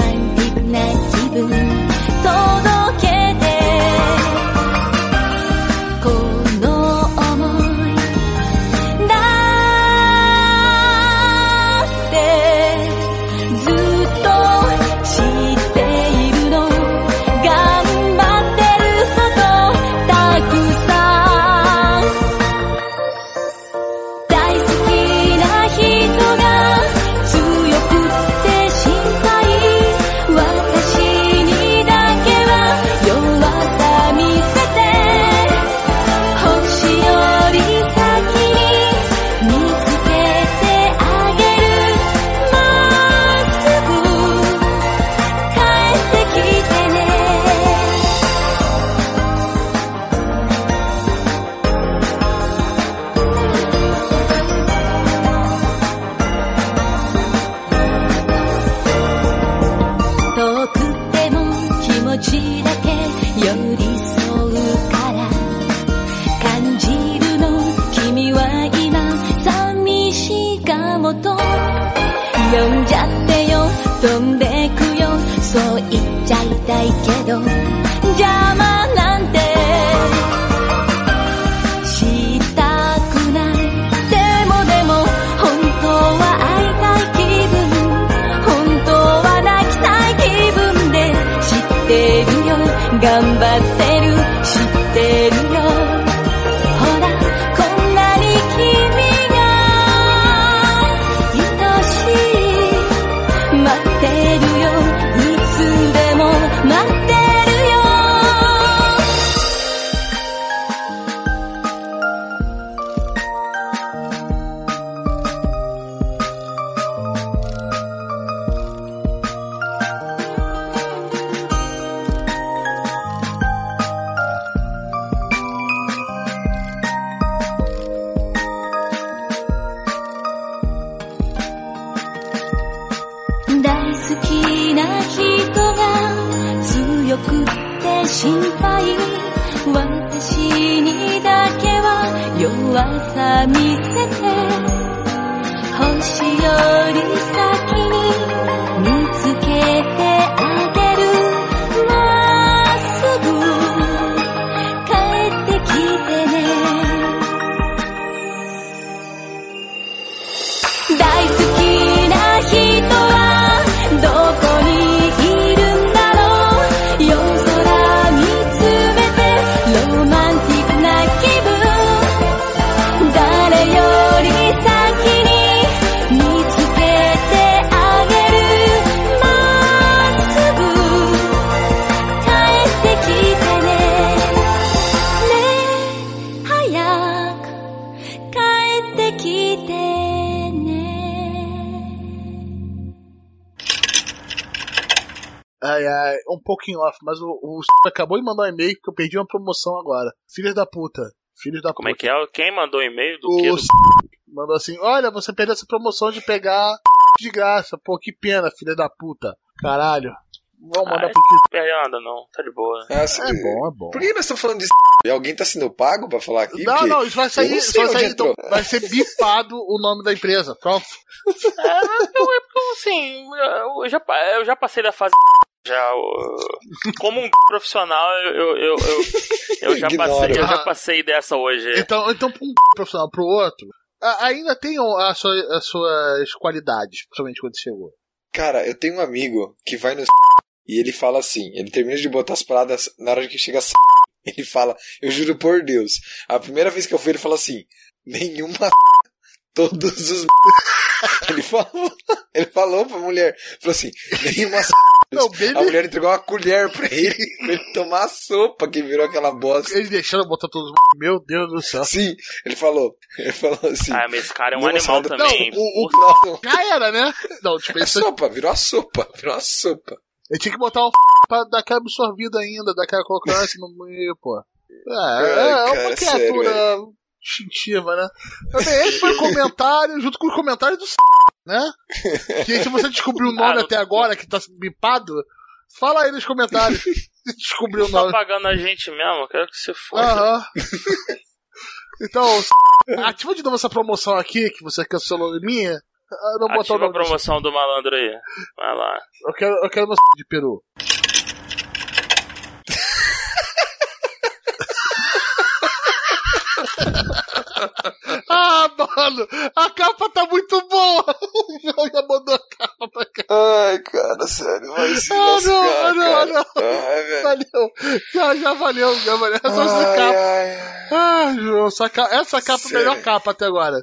てるよ。いつでも待って mas o, o acabou de mandar um e-mail que eu perdi uma promoção agora. Filhos da puta. Filhos da Como é puta. que é? Quem mandou o e-mail do O quê? s- mandou assim: Olha, você perdeu essa promoção de pegar de graça. Pô, que pena, filha da puta. Caralho. Vamos mandar Ai, pro que. Não perde nada não, tá de boa. Nossa, É bom, é bom. Por que nós estamos falando de e alguém tá sendo pago pra falar aqui? Não, Porque não, isso vai sair, não isso vai sair, então, vai ser bipado o nome da empresa. Pronto. É, mas não é porque assim, eu já, eu já passei da fase. Já, como um profissional, eu, eu, eu, eu, já passei, eu já Ah. passei dessa hoje. Então, então pra um profissional pro outro, a- ainda tem o- a sua- as suas qualidades, principalmente quando chegou. Cara, eu tenho um amigo que vai no e ele fala assim, ele termina de botar as paradas na hora que chega a ele fala, eu juro por Deus, a primeira vez que eu fui ele fala assim, nenhuma todos os ele falou, ele falou pra mulher, falou assim, nenhuma Não, A Baby, mulher entregou uma colher pra ele, pra ele tomar a sopa que virou aquela bosta. ele deixando botar todos os. Meu Deus do céu. Sim, ele falou. Ele falou assim. Ah, mas esse cara é um animal não, também. Não, o, o Não, já era, né? Não, tipo, é isso, sopa, virou a sopa, virou a sopa. ele tinha que botar um pra dar aquela absorvida ainda, dar aquela crocância no meio, pô. É, é, é uma criatura instintiva, né? Também esse foi o comentário, junto com o comentário do né? Que se você descobriu o nome Ah, não- até agora, que tá bipado, fala aí nos comentários. Se descobriu o Tá nome. pagando a gente mesmo, eu quero que você foda. Aham. Então, ativa de novo essa promoção aqui, que você cancelou minha. Eu não vou botar o Ativa a promoção do malandro aí. Vai lá. Eu quero, eu quero meu de peru. Ah, mano, a capa tá muito boa. Eu já mandou a capa pra cá. Ai, cara, sério, vai se Ah, não, lascar, ah, não, ah, não. Ai, velho. Valeu. Já, já valeu, já valeu. Essa, Ai, capa. ai. Ah, João, essa, ca- essa capa é a melhor capa até agora.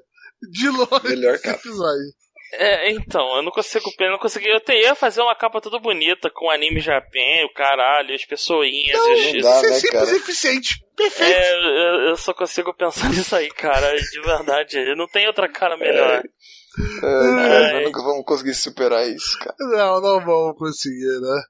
De longe. Melhor capa. episódio. É, então, eu não consigo, eu não consegui. Eu fazer uma capa toda bonita, com anime japem, o caralho, as pessoinhas Não, e os não dá, Isso é né, simples cara? e eficiente. Perfeito. É, eu, eu só consigo pensar nisso aí, cara, de verdade. Não tem outra cara melhor. Cara, Ai. nós nunca vamos conseguir superar isso, cara. Não, não vamos conseguir, né?